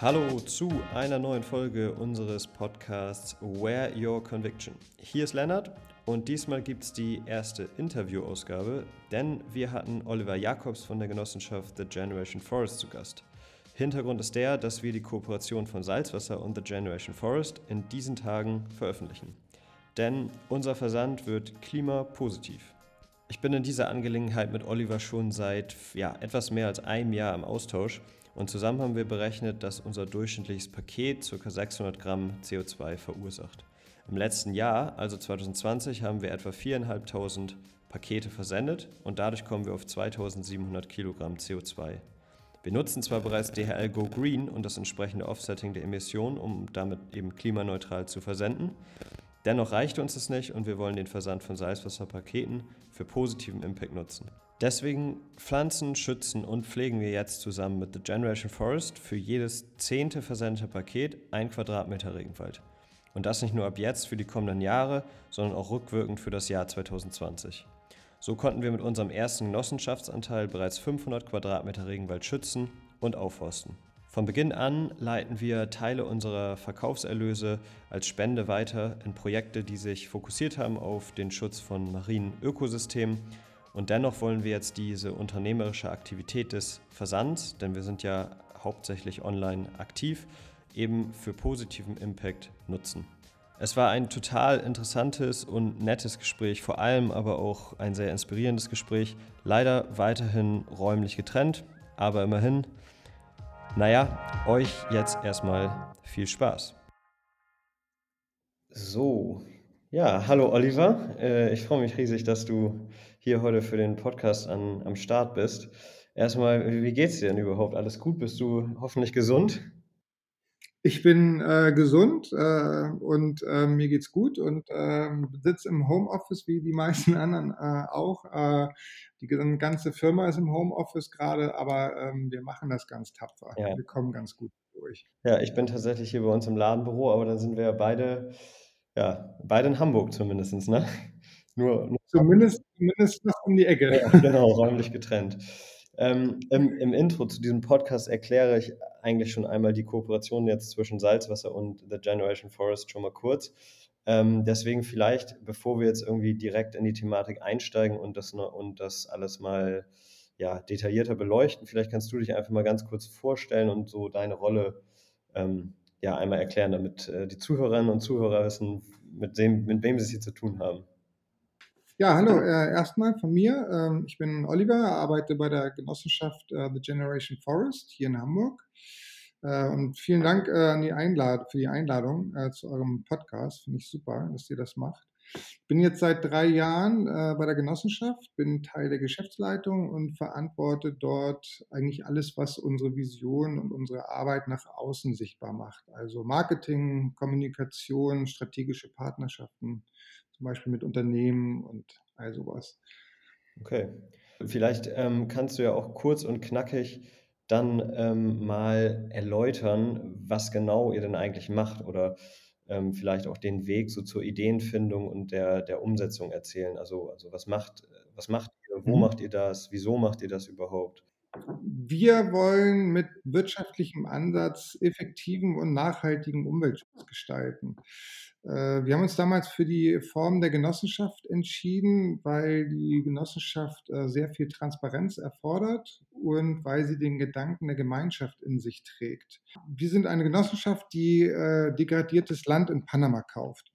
Hallo zu einer neuen Folge unseres Podcasts Where Your Conviction. Hier ist Lennart und diesmal gibt es die erste Interviewausgabe, denn wir hatten Oliver Jacobs von der Genossenschaft The Generation Forest zu Gast. Hintergrund ist der, dass wir die Kooperation von Salzwasser und The Generation Forest in diesen Tagen veröffentlichen. Denn unser Versand wird klimapositiv. Ich bin in dieser Angelegenheit mit Oliver schon seit ja, etwas mehr als einem Jahr im Austausch und zusammen haben wir berechnet, dass unser durchschnittliches Paket ca. 600 Gramm CO2 verursacht. Im letzten Jahr, also 2020, haben wir etwa 4.500 Pakete versendet und dadurch kommen wir auf 2700 Kilogramm CO2. Wir nutzen zwar bereits DHL Go Green und das entsprechende Offsetting der Emissionen, um damit eben klimaneutral zu versenden. Dennoch reicht uns es nicht und wir wollen den Versand von Salzwasserpaketen für positiven Impact nutzen. Deswegen pflanzen, schützen und pflegen wir jetzt zusammen mit The Generation Forest für jedes zehnte versendete Paket ein Quadratmeter Regenwald. Und das nicht nur ab jetzt für die kommenden Jahre, sondern auch rückwirkend für das Jahr 2020. So konnten wir mit unserem ersten Genossenschaftsanteil bereits 500 Quadratmeter Regenwald schützen und aufforsten. Von Beginn an leiten wir Teile unserer Verkaufserlöse als Spende weiter in Projekte, die sich fokussiert haben auf den Schutz von marinen Ökosystemen und dennoch wollen wir jetzt diese unternehmerische Aktivität des Versands, denn wir sind ja hauptsächlich online aktiv, eben für positiven Impact nutzen. Es war ein total interessantes und nettes Gespräch, vor allem aber auch ein sehr inspirierendes Gespräch. Leider weiterhin räumlich getrennt, aber immerhin. Naja, euch jetzt erstmal viel Spaß. So, ja, hallo Oliver. Äh, ich freue mich riesig, dass du hier heute für den Podcast an, am Start bist. Erstmal, wie geht's dir denn überhaupt? Alles gut? Bist du hoffentlich gesund? Ich bin äh, gesund äh, und äh, mir geht's gut und äh, sitze im Homeoffice wie die meisten anderen äh, auch. Äh, die ganze Firma ist im Homeoffice gerade, aber ähm, wir machen das ganz tapfer. Ja. Wir kommen ganz gut durch. Ja, ich bin tatsächlich hier bei uns im Ladenbüro, aber dann sind wir ja beide, ja, beide in Hamburg zumindest, ne? Nur, nur zumindest, zumindest noch um die Ecke. Ja, genau, räumlich getrennt. Ähm, im, Im Intro zu diesem Podcast erkläre ich eigentlich schon einmal die Kooperation jetzt zwischen Salzwasser und The Generation Forest schon mal kurz. Ähm, deswegen vielleicht, bevor wir jetzt irgendwie direkt in die Thematik einsteigen und das, und das alles mal ja, detaillierter beleuchten, vielleicht kannst du dich einfach mal ganz kurz vorstellen und so deine Rolle ähm, ja, einmal erklären, damit äh, die Zuhörerinnen und Zuhörer wissen, mit, dem, mit wem sie es hier zu tun haben. Ja, hallo, äh, erstmal von mir. Ähm, ich bin Oliver, arbeite bei der Genossenschaft äh, The Generation Forest hier in Hamburg. Äh, und vielen Dank äh, an die Einlad für die Einladung äh, zu eurem Podcast. Finde ich super, dass ihr das macht. Bin jetzt seit drei Jahren äh, bei der Genossenschaft, bin Teil der Geschäftsleitung und verantworte dort eigentlich alles, was unsere Vision und unsere Arbeit nach außen sichtbar macht. Also Marketing, Kommunikation, strategische Partnerschaften, zum Beispiel mit Unternehmen und all sowas. Okay. Vielleicht ähm, kannst du ja auch kurz und knackig dann ähm, mal erläutern, was genau ihr denn eigentlich macht oder ähm, vielleicht auch den Weg so zur Ideenfindung und der, der Umsetzung erzählen. Also, also was macht, was macht ihr, wo mhm. macht ihr das, wieso macht ihr das überhaupt? Wir wollen mit wirtschaftlichem Ansatz effektiven und nachhaltigen Umweltschutz gestalten. Äh, wir haben uns damals für die Form der Genossenschaft entschieden, weil die Genossenschaft äh, sehr viel Transparenz erfordert und weil sie den Gedanken der Gemeinschaft in sich trägt. Wir sind eine Genossenschaft, die äh, degradiertes Land in Panama kauft.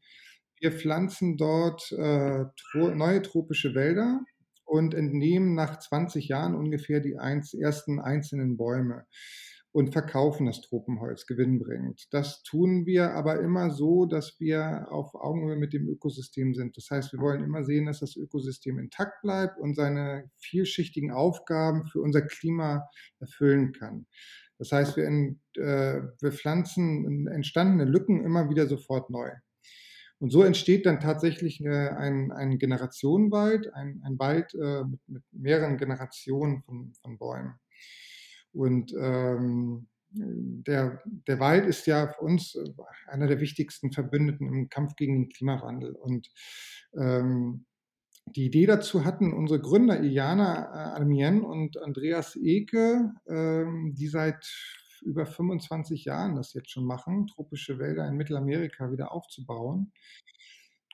Wir pflanzen dort neue tropische Wälder und entnehmen nach 20 Jahren ungefähr die ersten einzelnen Bäume und verkaufen das Tropenholz gewinnbringend. Das tun wir aber immer so, dass wir auf Augenhöhe mit dem Ökosystem sind. Das heißt, wir wollen immer sehen, dass das Ökosystem intakt bleibt und seine vielschichtigen Aufgaben für unser Klima erfüllen kann. Das heißt, wir, in, äh, wir pflanzen entstandene Lücken immer wieder sofort neu. Und so entsteht dann tatsächlich äh, ein, ein Generationenwald, ein, ein Wald äh, mit, mit mehreren Generationen von, von Bäumen. Und ähm, der, der Wald ist ja für uns äh, einer der wichtigsten Verbündeten im Kampf gegen den Klimawandel. Und ähm, die Idee dazu hatten unsere Gründer Iliana äh, Almien und Andreas Eke, ähm, die seit über 25 Jahren das jetzt schon machen, tropische Wälder in Mittelamerika wieder aufzubauen.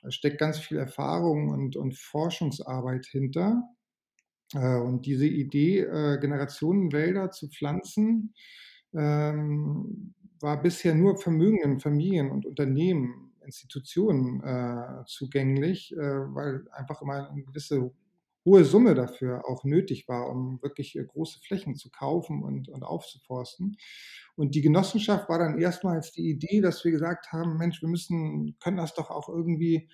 Da steckt ganz viel Erfahrung und, und Forschungsarbeit hinter. Äh, und diese Idee, äh, Generationenwälder zu pflanzen, ähm, war bisher nur vermögenden Familien und Unternehmen, Institutionen äh, zugänglich, weil einfach immer eine gewisse hohe Summe dafür auch nötig war, um wirklich große Flächen zu kaufen und, und aufzuforsten. Und die Genossenschaft war dann erstmals die Idee, dass wir gesagt haben, Mensch, wir müssen, können das doch auch irgendwie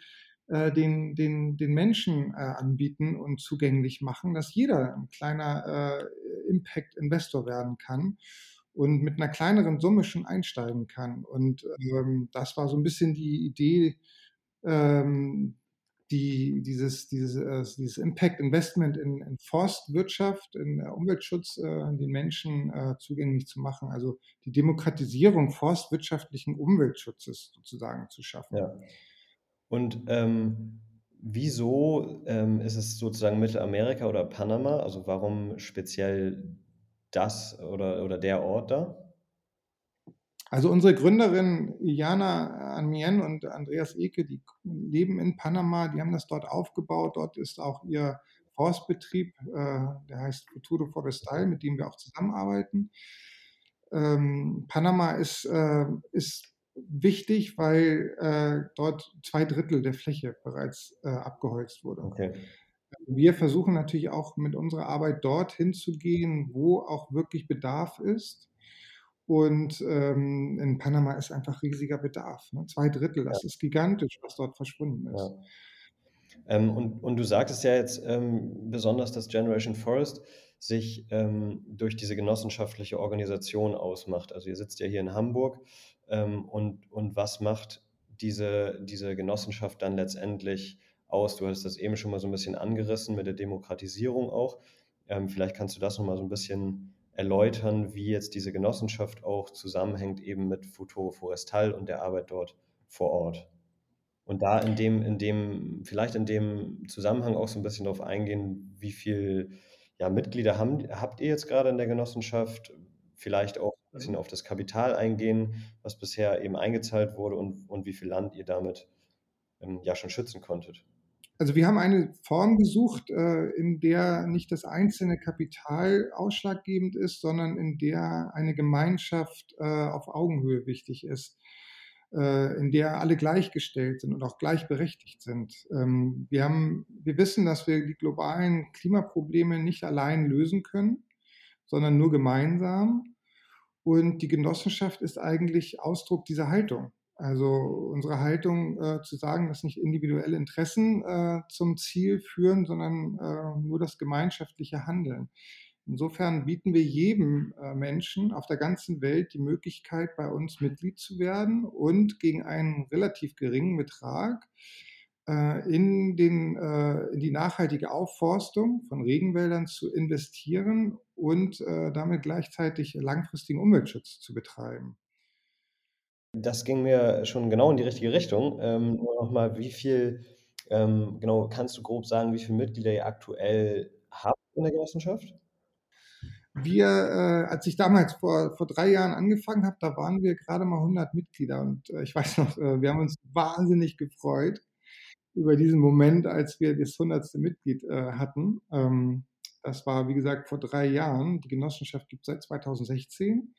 den, den, den Menschen äh, anbieten und zugänglich machen, dass jeder ein kleiner äh, Impact-Investor werden kann und mit einer kleineren Summe schon einsteigen kann. Und ähm, das war so ein bisschen die Idee, ähm, die, dieses, dieses, äh, dieses Impact Investment in, in Forstwirtschaft, in äh, Umweltschutz, äh, den Menschen äh, zugänglich zu machen, also die Demokratisierung forstwirtschaftlichen Umweltschutzes sozusagen zu schaffen. Ja. Und ähm, wieso ähm, ist es sozusagen Mittelamerika oder Panama? Also warum speziell das oder, oder der Ort da? Also unsere Gründerin Jana Anmien und Andreas Eke, die leben in Panama, die haben das dort aufgebaut. Dort ist auch ihr Forstbetrieb, äh, der heißt Futuro Forestal, mit dem wir auch zusammenarbeiten. Ähm, Panama ist, äh, ist wichtig, weil äh, dort zwei Drittel der Fläche bereits äh, abgeholzt wurde. Okay. Wir versuchen natürlich auch mit unserer Arbeit dorthin zu gehen, wo auch wirklich Bedarf ist. Und ähm, in Panama ist einfach riesiger Bedarf. Ne? Zwei Drittel, das ja. ist gigantisch, was dort verschwunden ist. Ja. Ähm, und, und du sagtest ja jetzt ähm, besonders, dass Generation Forest sich ähm, durch diese genossenschaftliche Organisation ausmacht. Also ihr sitzt ja hier in Hamburg ähm, und, und was macht diese, diese Genossenschaft dann letztendlich aus? Du hattest das eben schon mal so ein bisschen angerissen mit der Demokratisierung auch. Ähm, vielleicht kannst du das nochmal so ein bisschen erläutern, wie jetzt diese Genossenschaft auch zusammenhängt eben mit Futuro Forestal und der Arbeit dort vor Ort. Und da in dem, in dem, vielleicht in dem Zusammenhang auch so ein bisschen darauf eingehen, wie viel ja, Mitglieder haben, habt ihr jetzt gerade in der Genossenschaft? Vielleicht auch ein bisschen auf das Kapital eingehen, was bisher eben eingezahlt wurde und, und wie viel Land ihr damit ähm, ja schon schützen konntet. Also wir haben eine Form gesucht, äh, in der nicht das einzelne Kapital ausschlaggebend ist, sondern in der eine Gemeinschaft äh, auf Augenhöhe wichtig ist, in der alle gleichgestellt sind und auch gleichberechtigt sind. Ähm, wir, haben, wir wissen, dass wir die globalen Klimaprobleme nicht allein lösen können, sondern nur gemeinsam. Und die Genossenschaft ist eigentlich Ausdruck dieser Haltung. Also unsere Haltung äh, zu sagen, dass nicht individuelle Interessen äh, zum Ziel führen, sondern äh, nur das gemeinschaftliche Handeln. Insofern bieten wir jedem äh, Menschen auf der ganzen Welt die Möglichkeit, bei uns Mitglied zu werden und gegen einen relativ geringen Betrag äh, in, den, äh, in die nachhaltige Aufforstung von Regenwäldern zu investieren und damit gleichzeitig langfristigen Umweltschutz zu betreiben. Das ging mir schon genau in die richtige Richtung. Ähm, nur nochmal, wie viel, ähm, genau, kannst du grob sagen, wie viele Mitglieder ihr aktuell habt in der Genossenschaft? Wir, äh, als ich damals vor, vor drei Jahren angefangen habe, da waren wir gerade mal 100 Mitglieder und äh, ich weiß noch, äh, wir haben uns wahnsinnig gefreut über diesen Moment, als wir das 100. Mitglied äh, hatten. Ähm, das war, wie gesagt, vor drei Jahren. Die Genossenschaft gibt es seit 2016.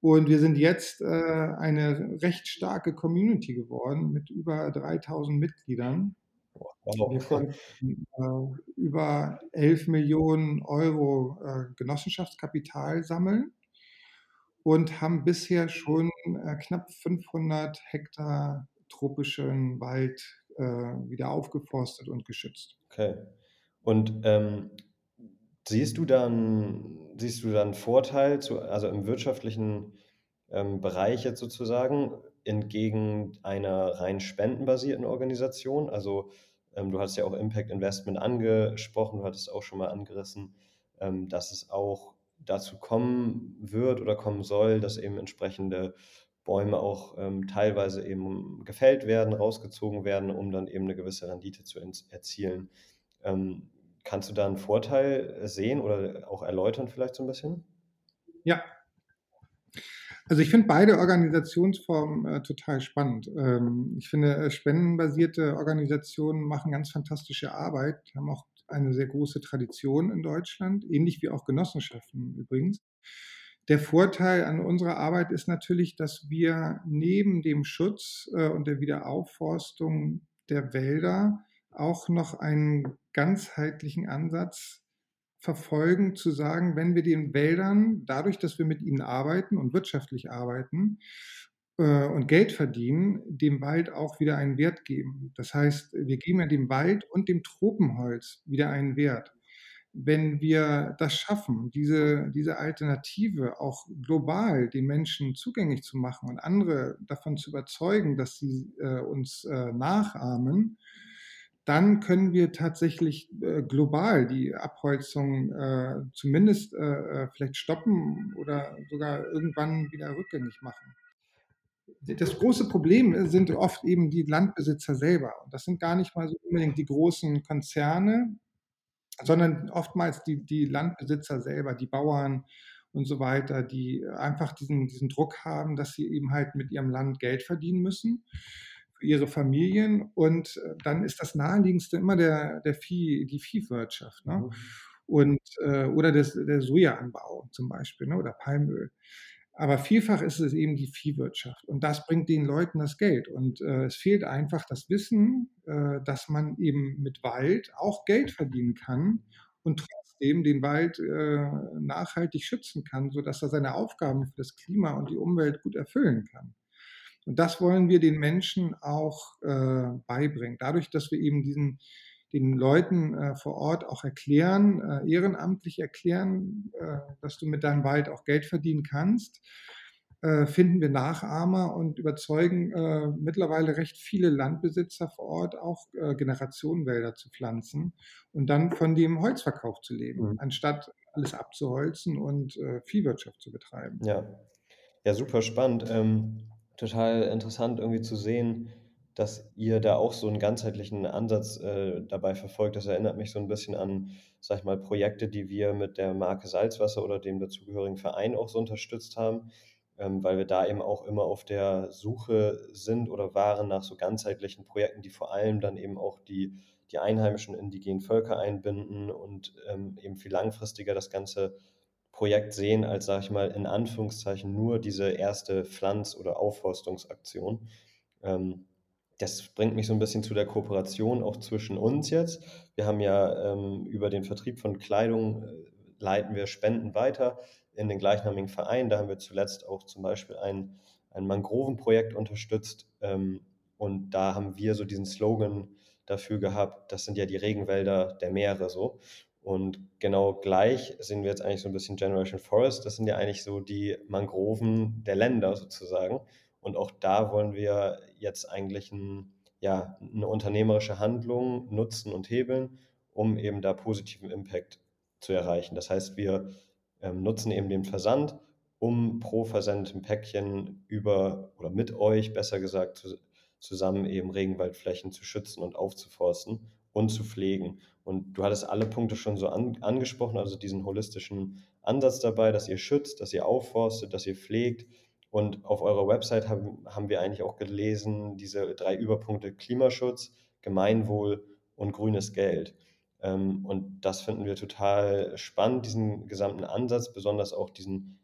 Und wir sind jetzt äh, eine recht starke Community geworden mit über 3000 Mitgliedern. Wir konnten äh, über 11 Millionen Euro äh, Genossenschaftskapital sammeln und haben bisher schon äh, knapp 500 Hektar tropischen Wald äh, wieder aufgeforstet und geschützt. Okay. Und ähm, Siehst du dann, siehst du dann Vorteil, zu, also im wirtschaftlichen ähm, Bereich jetzt sozusagen, entgegen einer rein spendenbasierten Organisation? Also ähm, du hast ja auch Impact Investment angesprochen, du hattest auch schon mal angerissen, ähm, dass es auch dazu kommen wird oder kommen soll, dass eben entsprechende Bäume auch ähm, teilweise eben gefällt werden, rausgezogen werden, um dann eben eine gewisse Rendite zu erzielen. Ähm, Kannst du da einen Vorteil sehen oder auch erläutern vielleicht so ein bisschen? Ja, Also ich finde beide Organisationsformen äh, total spannend. Ähm, ich finde, äh, spendenbasierte Organisationen machen ganz fantastische Arbeit, haben auch eine sehr große Tradition in Deutschland, ähnlich wie auch Genossenschaften übrigens. Der Vorteil an unserer Arbeit ist natürlich, dass wir neben dem Schutz äh, und der Wiederaufforstung der Wälder auch noch einen ganzheitlichen Ansatz verfolgen, zu sagen, wenn wir den Wäldern, dadurch, dass wir mit ihnen arbeiten und wirtschaftlich arbeiten äh, und Geld verdienen, dem Wald auch wieder einen Wert geben. Das heißt, wir geben ja dem Wald und dem Tropenholz wieder einen Wert. Wenn wir das schaffen, diese, diese Alternative auch global den Menschen zugänglich zu machen und andere davon zu überzeugen, dass sie äh, uns äh, nachahmen, dann können wir tatsächlich äh, global die Abholzung äh, zumindest äh, äh, vielleicht stoppen oder sogar irgendwann wieder rückgängig machen. Das große Problem sind oft eben die Landbesitzer selber. Und das sind gar nicht mal so unbedingt die großen Konzerne, sondern oftmals die, die Landbesitzer selber, die Bauern und so weiter, die einfach diesen, diesen Druck haben, dass sie eben halt mit ihrem Land Geld verdienen müssen für ihre Familien. Und äh, dann ist das naheliegendste immer der, der Vieh, die Viehwirtschaft. Ne? Mhm. Und, äh, oder das, der Sojaanbau zum Beispiel ne? oder Palmöl. Aber vielfach ist es eben die Viehwirtschaft. Und das bringt den Leuten das Geld. Und äh, es fehlt einfach das Wissen, äh, dass man eben mit Wald auch Geld verdienen kann und trotzdem den Wald äh, nachhaltig schützen kann, sodass er seine Aufgaben für das Klima und die Umwelt gut erfüllen kann. Und das wollen wir den Menschen auch äh, beibringen. Dadurch, dass wir eben diesen, den Leuten äh, vor Ort auch erklären, äh, ehrenamtlich erklären, äh, dass du mit deinem Wald auch Geld verdienen kannst, äh, finden wir Nachahmer und überzeugen äh, mittlerweile recht viele Landbesitzer vor Ort auch Generationenwälder zu pflanzen und dann von dem Holzverkauf zu leben, mhm. anstatt alles abzuholzen und Viehwirtschaft zu betreiben. Ja, ja super spannend. Ähm total interessant irgendwie zu sehen, dass ihr da auch so einen ganzheitlichen Ansatz äh, dabei verfolgt. Das erinnert mich so ein bisschen an, sag ich mal, Projekte, die wir mit der Marke Salzwasser oder dem dazugehörigen Verein auch so unterstützt haben, ähm, weil wir da eben auch immer auf der Suche sind oder waren nach so ganzheitlichen Projekten, die vor allem dann eben auch die, die einheimischen indigenen Völker einbinden und ähm, eben viel langfristiger das Ganze Projekt sehen als, sage ich mal, in Anführungszeichen nur diese erste Pflanz- oder Aufforstungsaktion. Ähm, das bringt mich so ein bisschen zu der Kooperation auch zwischen uns jetzt. Wir haben ja ähm, über den Vertrieb von Kleidung äh, leiten wir Spenden weiter in den gleichnamigen Verein. Da haben wir zuletzt auch zum Beispiel ein, ein Mangrovenprojekt unterstützt. Ähm, und da haben wir so diesen Slogan dafür gehabt, das sind ja die Regenwälder der Meere so. Und genau gleich sehen wir jetzt eigentlich so ein bisschen Generation Forest. Das sind ja eigentlich so die Mangroven der Länder sozusagen. Und auch da wollen wir jetzt eigentlich ein, ja, eine unternehmerische Handlung nutzen und hebeln, um eben da positiven Impact zu erreichen. Das heißt, wir ähm, nutzen eben den Versand, um pro versendeten Päckchen über oder mit euch, besser gesagt, zu, zusammen eben Regenwaldflächen zu schützen und aufzuforsten und zu pflegen. Und du hattest alle Punkte schon so an, angesprochen, also diesen holistischen Ansatz dabei, dass ihr schützt, dass ihr aufforstet, dass ihr pflegt. Und auf eurer Website haben, haben wir eigentlich auch gelesen, diese drei Überpunkte Klimaschutz, Gemeinwohl und grünes Geld. Ähm, und das finden wir total spannend, diesen gesamten Ansatz, besonders auch diesen,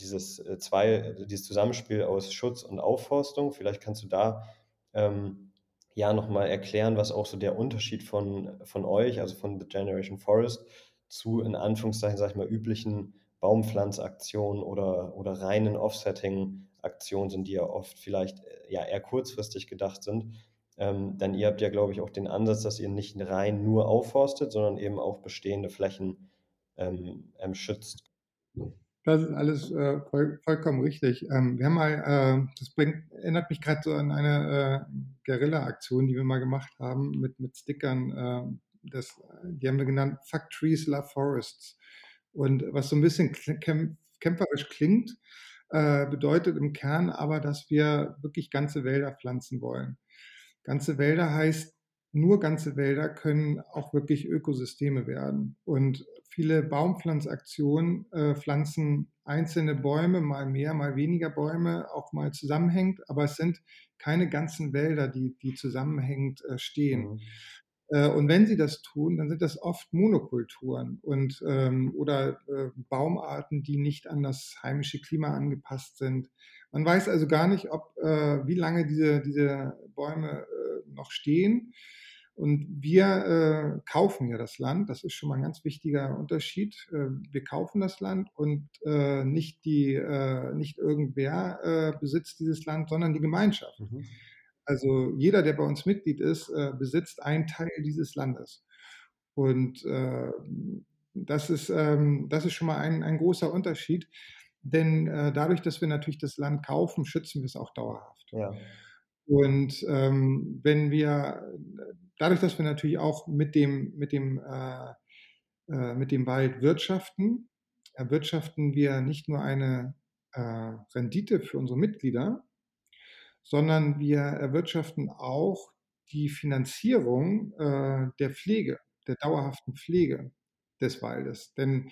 dieses, äh, zwei, dieses Zusammenspiel aus Schutz und Aufforstung. Vielleicht kannst du da ähm, ja nochmal erklären, was auch so der Unterschied von, von euch, also von The Generation Forest, zu in Anführungszeichen, sag ich mal, üblichen Baumpflanzaktionen oder, oder reinen Offsetting-Aktionen sind, die ja oft vielleicht äh, ja eher kurzfristig gedacht sind. Ähm, denn ihr habt ja, glaube ich, auch den Ansatz, dass ihr nicht rein nur aufforstet, sondern eben auch bestehende Flächen ähm, ähm, schützt. Das ist alles äh, voll, vollkommen richtig. Ähm, wir haben mal, äh, das bringt, erinnert mich gerade so an eine äh, Guerilla-Aktion, die wir mal gemacht haben mit, mit Stickern. Ähm, das, die haben wir genannt Fuck Trees, Love Forests. Und was so ein bisschen kämpferisch klingt, äh, bedeutet im Kern aber, dass wir wirklich ganze Wälder pflanzen wollen. Ganze Wälder heißt nur ganze Wälder können auch wirklich Ökosysteme werden. Und viele Baumpflanzaktionen äh, pflanzen einzelne Bäume, mal mehr, mal weniger Bäume, auch mal zusammenhängend, aber es sind keine ganzen Wälder, die, die zusammenhängend äh, stehen. Mhm. Äh, und wenn sie das tun, dann sind das oft Monokulturen und, ähm, oder äh, Baumarten, die nicht an das heimische Klima angepasst sind. Man weiß also gar nicht, ob, äh, wie lange diese, diese Bäume äh, noch stehen. Und wir äh, kaufen ja das Land, das ist schon mal ein ganz wichtiger Unterschied. Äh, wir kaufen das Land und äh, nicht, die, äh, nicht irgendwer äh, besitzt dieses Land, sondern die Gemeinschaft. Mhm. Also jeder, der bei uns Mitglied ist, äh, besitzt einen Teil dieses Landes. Und das, ist, ähm, das ist schon mal ein, ein großer Unterschied, denn dadurch, dass wir natürlich das Land kaufen, schützen wir es auch dauerhaft. Ja. Und ähm, wenn wir dadurch, dass wir natürlich auch mit dem, mit dem, äh, äh, mit dem Wald wirtschaften, erwirtschaften wir nicht nur eine äh, Rendite für unsere Mitglieder, sondern wir erwirtschaften auch die Finanzierung äh, der Pflege, der dauerhaften Pflege des Waldes. Denn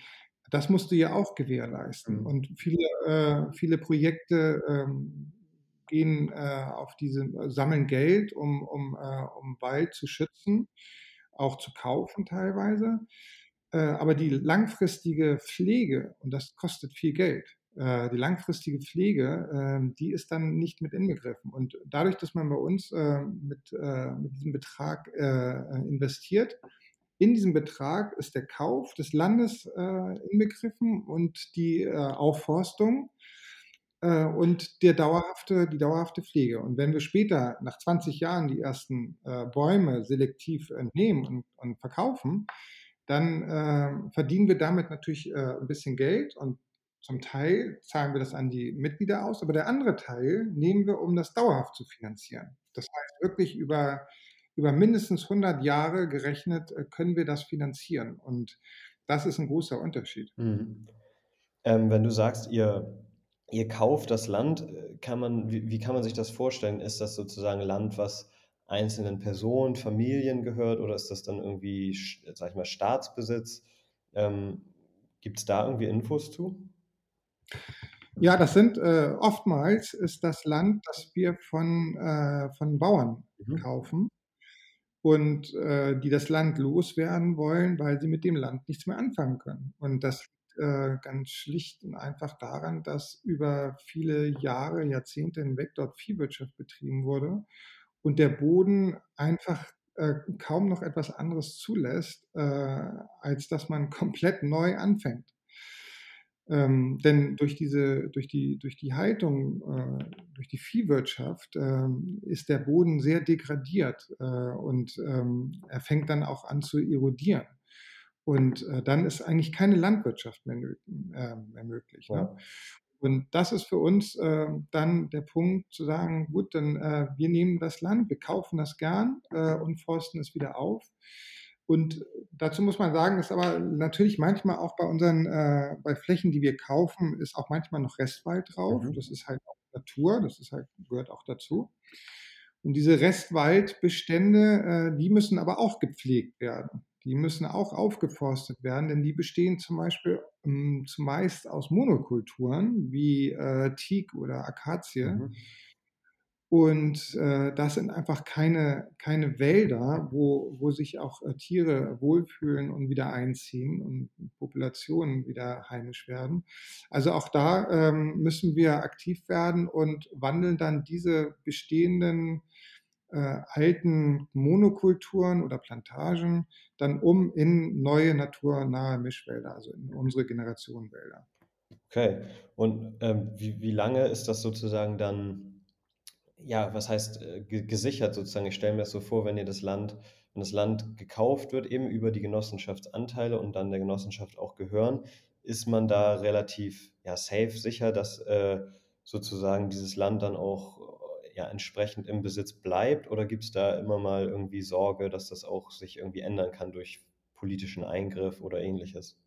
das musst du ja auch gewährleisten. Mhm. Und viele, äh, viele Projekte ähm, gehen äh, auf diese, äh, sammeln Geld, um, um, äh, um Wald zu schützen, auch zu kaufen teilweise. Äh, aber die langfristige Pflege, und das kostet viel Geld, äh, die langfristige Pflege, ähm, die ist dann nicht mit inbegriffen. Und dadurch, dass man bei uns äh, mit, mit diesem Betrag investiert, in diesem Betrag ist der Kauf des Landes inbegriffen und die Aufforstung äh, und der dauerhafte, die dauerhafte Pflege. Und wenn wir später nach 20 Jahren die ersten äh, Bäume selektiv entnehmen und, und verkaufen, dann äh, verdienen wir damit natürlich äh, ein bisschen Geld und zum Teil zahlen wir das an die Mitglieder aus, aber der andere Teil nehmen wir, um das dauerhaft zu finanzieren. Das heißt, wirklich über, über mindestens 100 Jahre gerechnet äh, können wir das finanzieren. Und das ist ein großer Unterschied. Mhm. Ähm, wenn du sagst, ihr ihr kauft das Land, äh, kann man, wie, wie kann man sich das vorstellen? Ist das sozusagen Land, was einzelnen Personen, Familien gehört oder ist das dann irgendwie, sag ich mal, Staatsbesitz? Ähm, Gibt es da irgendwie Infos zu? Ja, das sind äh, oftmals ist das Land, das wir von, äh, von Bauern mhm. kaufen und äh, die das Land loswerden wollen, weil sie mit dem Land nichts mehr anfangen können. Und das äh, ganz schlicht und einfach daran, dass über viele Jahre, Jahrzehnte hinweg dort Viehwirtschaft betrieben wurde und der Boden einfach äh, kaum noch etwas anderes zulässt, äh, als dass man komplett neu anfängt. Ähm, denn durch diese, durch die, durch die Haltung, äh, durch die Viehwirtschaft äh, ist der Boden sehr degradiert äh, und ähm, er fängt dann auch an zu erodieren. Und äh, dann ist eigentlich keine Landwirtschaft mehr, äh, mehr möglich. Ne? Ja. Ne? Und das ist für uns äh, dann der Punkt zu sagen, gut, dann äh, wir nehmen das Land, wir kaufen das gern äh, und forsten es wieder auf. Und dazu muss man sagen, ist aber natürlich manchmal auch bei unseren, äh, bei Flächen, die wir kaufen, ist auch manchmal noch Restwald drauf. Mhm. Das ist halt auch Natur, das ist halt, gehört auch dazu. Und diese Restwaldbestände, die müssen aber auch gepflegt werden die müssen auch aufgeforstet werden, denn die bestehen zum Beispiel ähm, zumeist aus Monokulturen wie äh, Teak oder Akazie. Mhm. Und äh, das sind einfach keine, keine Wälder, wo, wo sich auch äh, Tiere wohlfühlen und wieder einziehen und Populationen wieder heimisch werden. Also auch da ähm, müssen wir aktiv werden und wandeln dann diese bestehenden äh, alten Monokulturen oder Plantagen dann um in neue naturnahe Mischwälder, also in unsere Generation Wälder. Okay, und ähm, wie, wie lange ist das sozusagen dann, ja, was heißt äh, gesichert sozusagen? Ich stelle mir das so vor, wenn ihr das Land, wenn das Land gekauft wird, eben über die Genossenschaftsanteile und dann der Genossenschaft auch gehören, ist man da relativ ja, safe sicher, dass äh, sozusagen dieses Land dann auch ja entsprechend im Besitz bleibt oder gibt es da immer mal irgendwie Sorge, dass das auch sich irgendwie ändern kann durch politischen Eingriff oder ähnliches?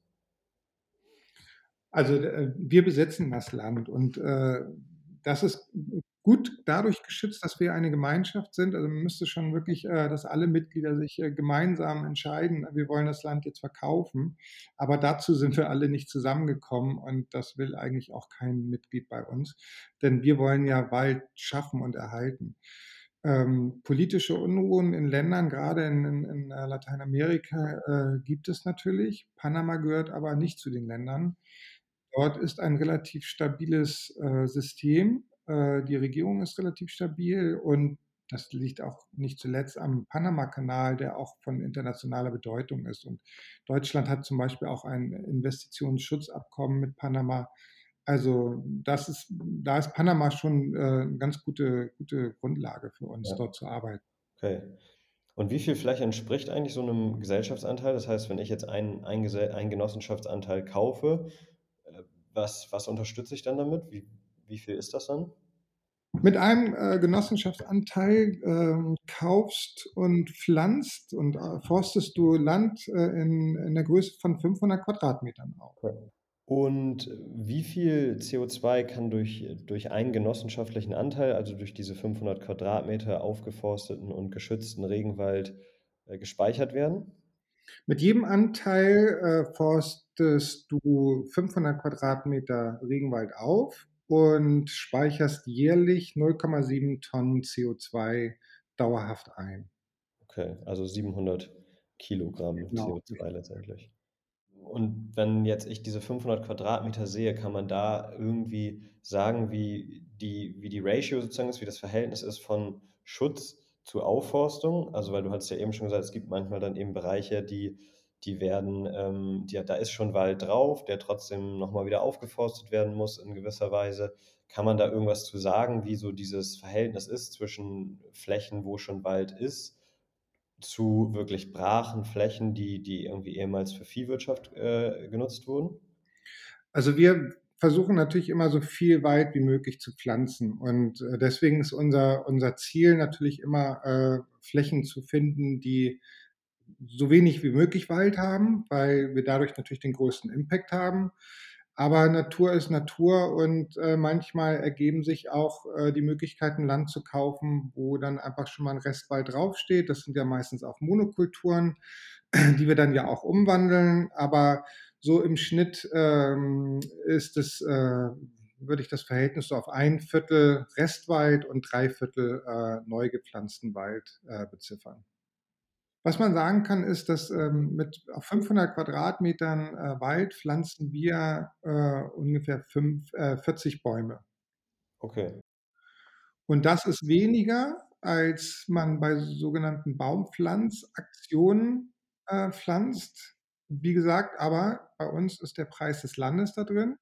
Also äh, wir besitzen das Land und äh, das ist gut dadurch geschützt, dass wir eine Gemeinschaft sind. Also man müsste schon wirklich, äh, dass alle Mitglieder sich äh, gemeinsam entscheiden, wir wollen das Land jetzt verkaufen. Aber dazu sind wir alle nicht zusammengekommen und das will eigentlich auch kein Mitglied bei uns, denn wir wollen ja Wald schaffen und erhalten. Ähm, politische Unruhen in Ländern, gerade in, in, in äh, Lateinamerika, äh, gibt es natürlich. Panama gehört aber nicht zu den Ländern. Dort ist ein relativ stabiles äh, System die Regierung ist relativ stabil und das liegt auch nicht zuletzt am Panama-Kanal, der auch von internationaler Bedeutung ist. Und Deutschland hat zum Beispiel auch ein Investitionsschutzabkommen mit Panama. Also das ist, da ist Panama schon äh, eine ganz gute, gute Grundlage für uns, ja. dort zu arbeiten. Okay. Und wie viel Fläche entspricht eigentlich so einem Gesellschaftsanteil? Das heißt, wenn ich jetzt einen, einen, einen Genossenschaftsanteil kaufe, äh, was, was unterstütze ich dann damit? Wie, wie viel ist das dann? Mit einem äh, Genossenschaftsanteil äh, kaufst und pflanzt und äh, forstest du Land äh, in, in, der Größe von 500 Quadratmetern auf. Und wie viel CO2 kann durch, durch einen genossenschaftlichen Anteil, also durch diese 500 Quadratmeter aufgeforsteten und geschützten Regenwald, äh, gespeichert werden? Mit jedem Anteil äh, forstest du 500 Quadratmeter Regenwald auf und speicherst jährlich 0,7 Tonnen CO2 dauerhaft ein. Okay, also 700 Kilogramm genau. CO2 letztendlich. Und wenn jetzt ich diese 500 Quadratmeter sehe, kann man da irgendwie sagen, wie die, wie die Ratio sozusagen ist, wie das Verhältnis ist von Schutz zu Aufforstung? Also, weil du hast ja eben schon gesagt, es gibt manchmal dann eben Bereiche, die die werden, ähm, die, da ist schon Wald drauf, der trotzdem nochmal wieder aufgeforstet werden muss in gewisser Weise. Kann man da irgendwas zu sagen, wie so dieses Verhältnis ist zwischen Flächen, wo schon Wald ist, zu wirklich brachen Flächen, die, die irgendwie ehemals für Viehwirtschaft äh, genutzt wurden? Also wir versuchen natürlich immer so viel Wald wie möglich zu pflanzen. Und äh, deswegen ist unser, unser Ziel natürlich immer, äh, Flächen zu finden, die so wenig wie möglich Wald haben, weil wir dadurch natürlich den größten Impact haben. Aber Natur ist Natur und äh, manchmal ergeben sich auch äh, die Möglichkeiten, Land zu kaufen, wo dann einfach schon mal ein Restwald draufsteht. Das sind ja meistens auch Monokulturen, die wir dann ja auch umwandeln. Aber so im Schnitt ähm, ist es, äh, würde ich das Verhältnis so auf ein Viertel Restwald und drei Viertel äh, neu gepflanzten Wald äh, beziffern. Was man sagen kann, ist, dass ähm, mit 500 Quadratmetern äh, Wald pflanzen wir äh, ungefähr fünf, äh, 40 Bäume. Okay. Und das ist weniger, als man bei sogenannten Baumpflanzaktionen äh, pflanzt. Wie gesagt, aber bei uns ist der Preis des Landes da drin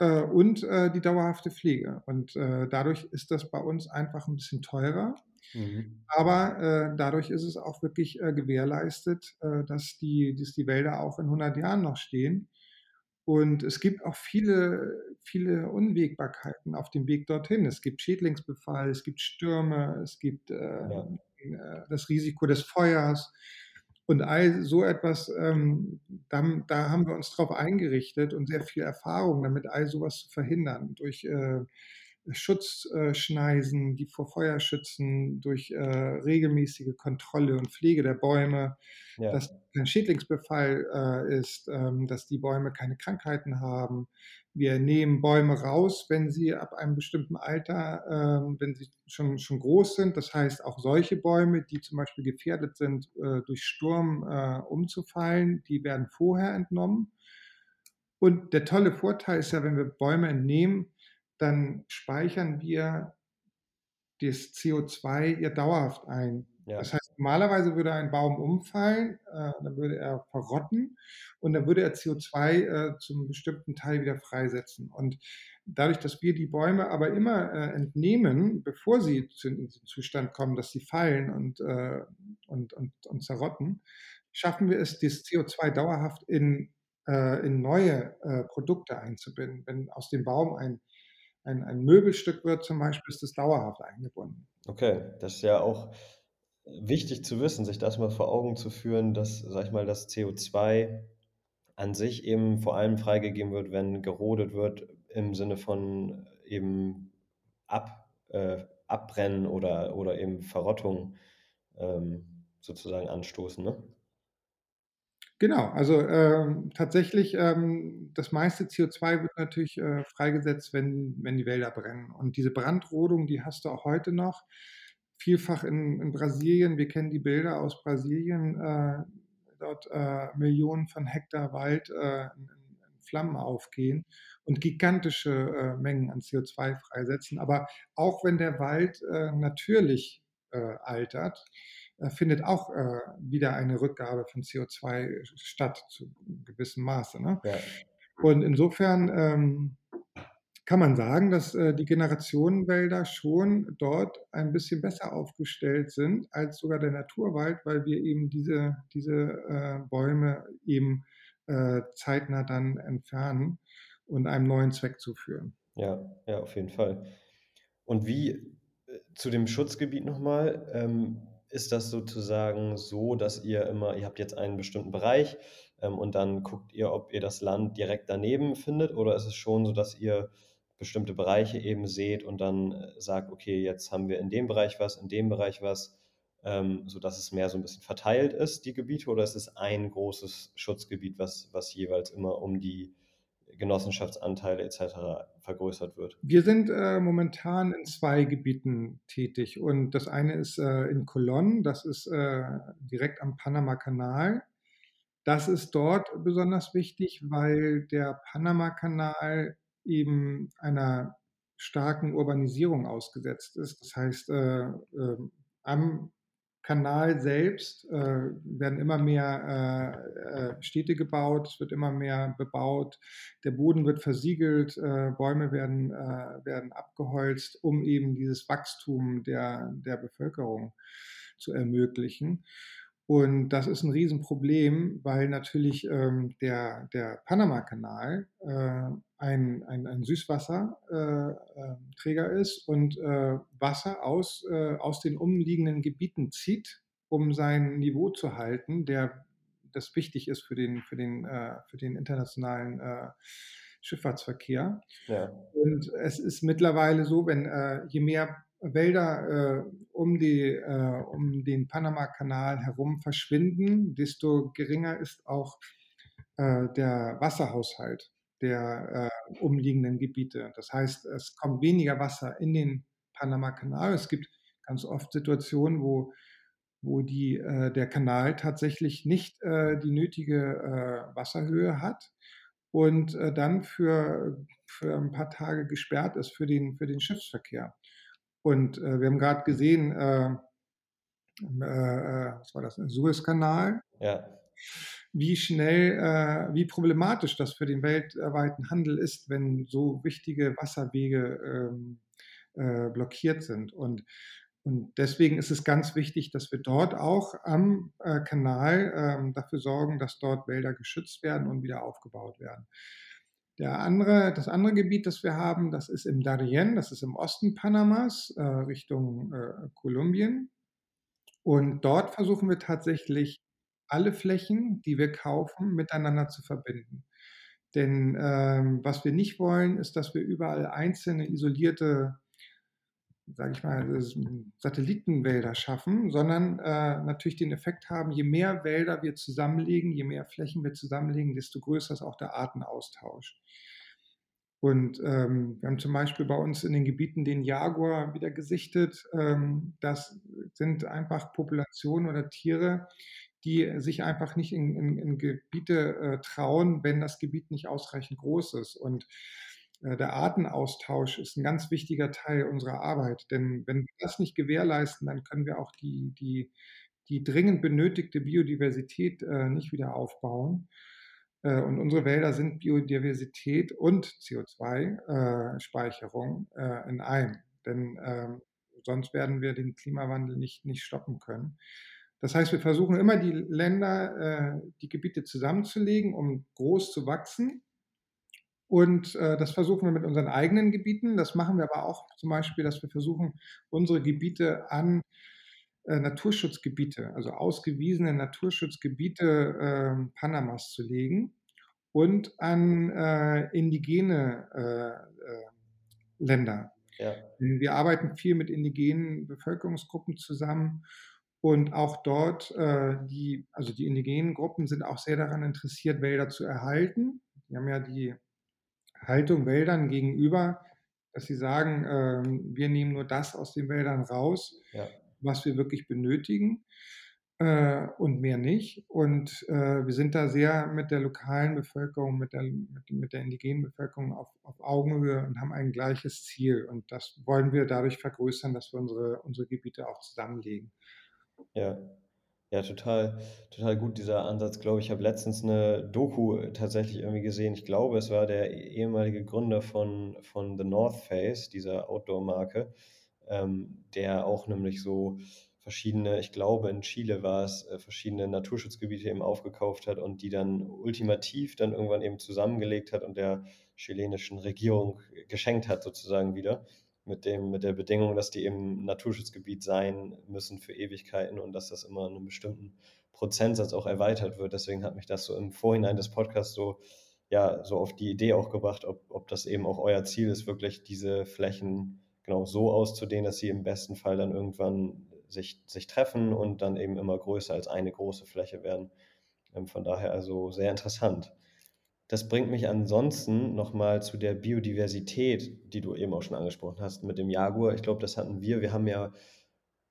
äh, und äh, die dauerhafte Pflege. Und dadurch ist das bei uns einfach ein bisschen teurer. Mhm. Aber äh, dadurch ist es auch wirklich äh, gewährleistet, äh, dass, die, dass die Wälder auch in 100 Jahren noch stehen. Und es gibt auch viele, viele Unwägbarkeiten auf dem Weg dorthin. Es gibt Schädlingsbefall, es gibt Stürme, es gibt äh, ja. Äh, das Risiko des Feuers. Und all so etwas, ähm, da, da, haben wir uns darauf eingerichtet und sehr viel Erfahrung damit, all sowas zu verhindern. Durch äh, Schutzschneisen, die vor Feuer schützen, durch äh, regelmäßige Kontrolle und Pflege der Bäume, ja. dass kein Schädlingsbefall äh, ist, ähm, dass die Bäume keine Krankheiten haben. Wir nehmen Bäume raus, wenn sie ab einem bestimmten Alter, äh, wenn sie schon, schon groß sind. Das heißt, auch solche Bäume, die zum Beispiel gefährdet sind, äh, durch Sturm äh, umzufallen, die werden vorher entnommen. Und der tolle Vorteil ist ja, wenn wir Bäume entnehmen, dann speichern wir das CO2 ja dauerhaft ein. Ja. Das heißt, normalerweise würde ein Baum umfallen, äh, dann würde er verrotten und dann würde er CO2 äh, zum bestimmten Teil wieder freisetzen. Und dadurch, dass wir die Bäume aber immer äh, entnehmen, bevor sie zu, in den Zustand kommen, dass sie fallen und, äh, und, und, und zerrotten, schaffen wir es, das CO2 dauerhaft in, äh, in neue äh, Produkte einzubinden. Wenn aus dem Baum ein ein, ein Möbelstück wird zum Beispiel, ist das dauerhaft eingebunden. Okay, das ist ja auch wichtig zu wissen, sich das mal vor Augen zu führen, dass, sag ich mal, das CO2 an sich eben vor allem freigegeben wird, wenn gerodet wird im Sinne von eben ab, äh, Abbrennen oder, oder eben Verrottung ähm, sozusagen anstoßen. Ne? Genau, also ähm, tatsächlich, ähm, das meiste CO2 wird natürlich äh, freigesetzt, wenn, wenn die Wälder brennen. Und diese Brandrodung, die hast du auch heute noch. Vielfach in, in Brasilien, wir kennen die Bilder aus Brasilien, äh, dort äh, Millionen von Hektar Wald äh, in, in, Flammen aufgehen und gigantische äh, Mengen an CO2 freisetzen. Aber auch wenn der Wald äh, natürlich äh, altert, findet auch wieder eine Rückgabe von CO2 statt zu gewissem Maße. Ne? Ja. Und insofern ähm, kann man sagen, dass äh, die Generationenwälder schon dort ein bisschen besser aufgestellt sind als sogar der Naturwald, weil wir eben diese, diese äh, Bäume eben äh, zeitnah dann entfernen und einem neuen Zweck zuführen. Ja, ja, auf jeden Fall. Und wie äh, zu dem Schutzgebiet nochmal, ähm, ist das sozusagen so, dass ihr immer, ihr habt jetzt einen bestimmten Bereich ähm, und dann guckt ihr, ob ihr das Land direkt daneben findet oder ist es schon so, dass ihr bestimmte Bereiche eben seht und dann äh, sagt, okay, jetzt haben wir in dem Bereich was, in dem Bereich was, ähm, sodass es mehr so ein bisschen verteilt ist, die Gebiete, oder ist es ein großes Schutzgebiet, was, was jeweils immer um die Genossenschaftsanteile etc. vergrößert wird? Wir sind äh, momentan in zwei Gebieten tätig und das eine ist äh, in Colón, das ist äh, direkt am Panama-Kanal. Das ist dort besonders wichtig, weil der Panama-Kanal eben einer starken Urbanisierung ausgesetzt ist. Das heißt, äh, äh, am Kanal selbst äh, werden immer mehr äh, äh, Städte gebaut, es wird immer mehr bebaut, der Boden wird versiegelt, äh, Bäume werden, werden abgeholzt, um eben dieses Wachstum der, der Bevölkerung zu ermöglichen. Und das ist ein Riesenproblem, weil natürlich ähm, der, der Panama-Kanal ein, ein, ein Süßwasserträger äh, ist und äh, Wasser aus, äh, aus den umliegenden Gebieten zieht, um sein Niveau zu halten, der das wichtig ist für den, für den, äh, für den internationalen äh, Schifffahrtsverkehr. Ja. Und es ist mittlerweile so, wenn je mehr Wälder äh, um, die, äh, um den Panama-Kanal herum verschwinden, desto geringer ist auch äh, der Wasserhaushalt der äh, umliegenden Gebiete. Das heißt, es kommt weniger Wasser in den Panama-Kanal. Es gibt ganz oft Situationen, wo, wo die, äh, der Kanal tatsächlich nicht äh, die nötige Wasserhöhe hat und dann für, für ein paar Tage gesperrt ist für den, für den Schiffsverkehr. Und äh, wir haben gerade gesehen, äh, äh, äh, was war das, Suezkanal, ja. Wie schnell, äh, wie problematisch das für den weltweiten Handel ist, wenn so wichtige Wasserwege ähm, äh, blockiert sind. Und, und deswegen ist es ganz wichtig, dass wir dort auch am Kanal ähm, dafür sorgen, dass dort Wälder geschützt werden und wieder aufgebaut werden. Der andere, das andere Gebiet, das wir haben, das ist im Darien, das ist im Osten Panamas, äh, Richtung äh, Kolumbien. Und dort versuchen wir tatsächlich alle Flächen, die wir kaufen, miteinander zu verbinden. Denn ähm, was wir nicht wollen, ist, dass wir überall einzelne isolierte sage ich mal, Satellitenwälder schaffen, sondern äh, natürlich den Effekt haben, je mehr Wälder wir zusammenlegen, je mehr Flächen wir zusammenlegen, desto größer ist auch der Artenaustausch. Und ähm, wir haben zum Beispiel bei uns in den Gebieten den Jaguar wieder gesichtet. Ähm, das sind einfach Populationen oder Tiere, die sich einfach nicht in, in, in Gebiete äh, trauen, wenn das Gebiet nicht ausreichend groß ist. Und äh, der Artenaustausch ist ein ganz wichtiger Teil unserer Arbeit. Denn wenn wir das nicht gewährleisten, dann können wir auch die, die, die dringend benötigte Biodiversität äh, nicht wieder aufbauen. Äh, und unsere Wälder sind Biodiversität und CO2-Speicherung äh, in einem. Denn ähm, sonst werden wir den Klimawandel nicht, nicht stoppen können. Das heißt, wir versuchen immer die Länder, die Gebiete zusammenzulegen, um groß zu wachsen und äh, das versuchen wir mit unseren eigenen Gebieten. Das machen wir aber auch zum Beispiel, dass wir versuchen, unsere Gebiete an äh, Naturschutzgebiete, also ausgewiesene Naturschutzgebiete äh, Panamas zu legen und an äh, indigene äh, äh, Länder. Ja. Wir arbeiten viel mit indigenen Bevölkerungsgruppen zusammen und auch dort, äh, die, also die indigenen Gruppen sind auch sehr daran interessiert, Wälder zu erhalten. Die haben ja die Haltung Wäldern gegenüber, dass sie sagen, äh, wir nehmen nur das aus den Wäldern raus, Ja. was wir wirklich benötigen äh, und mehr nicht. Und äh, wir sind da sehr mit der lokalen Bevölkerung, mit der, mit, mit der indigenen Bevölkerung auf, auf Augenhöhe und haben ein gleiches Ziel. Und das wollen wir dadurch vergrößern, dass wir unsere, unsere Gebiete auch zusammenlegen. Ja. Ja, total, total gut dieser Ansatz, glaube ich. Ich habe letztens eine Doku tatsächlich irgendwie gesehen. Ich glaube, es war der ehemalige Gründer von, von The North Face, dieser Outdoor-Marke, ähm, der auch nämlich so verschiedene, ich glaube in Chile war es, äh, verschiedene Naturschutzgebiete eben aufgekauft hat und die dann ultimativ dann irgendwann eben zusammengelegt hat und der chilenischen Regierung geschenkt hat sozusagen wieder mit dem, mit der Bedingung, dass die eben Naturschutzgebiet sein müssen für Ewigkeiten und dass das immer in einem bestimmten Prozentsatz auch erweitert wird. Deswegen hat mich das so im Vorhinein des Podcasts so, ja, so auf die Idee auch gebracht, ob, ob das eben auch euer Ziel ist, wirklich diese Flächen genau so auszudehnen, dass sie im besten Fall dann irgendwann sich, sich treffen und dann eben immer größer als eine große Fläche werden. Ähm, von daher also sehr interessant. Das bringt mich ansonsten nochmal zu der Biodiversität, die du eben auch schon angesprochen hast mit dem Jaguar. Ich glaube, das hatten wir. Wir haben ja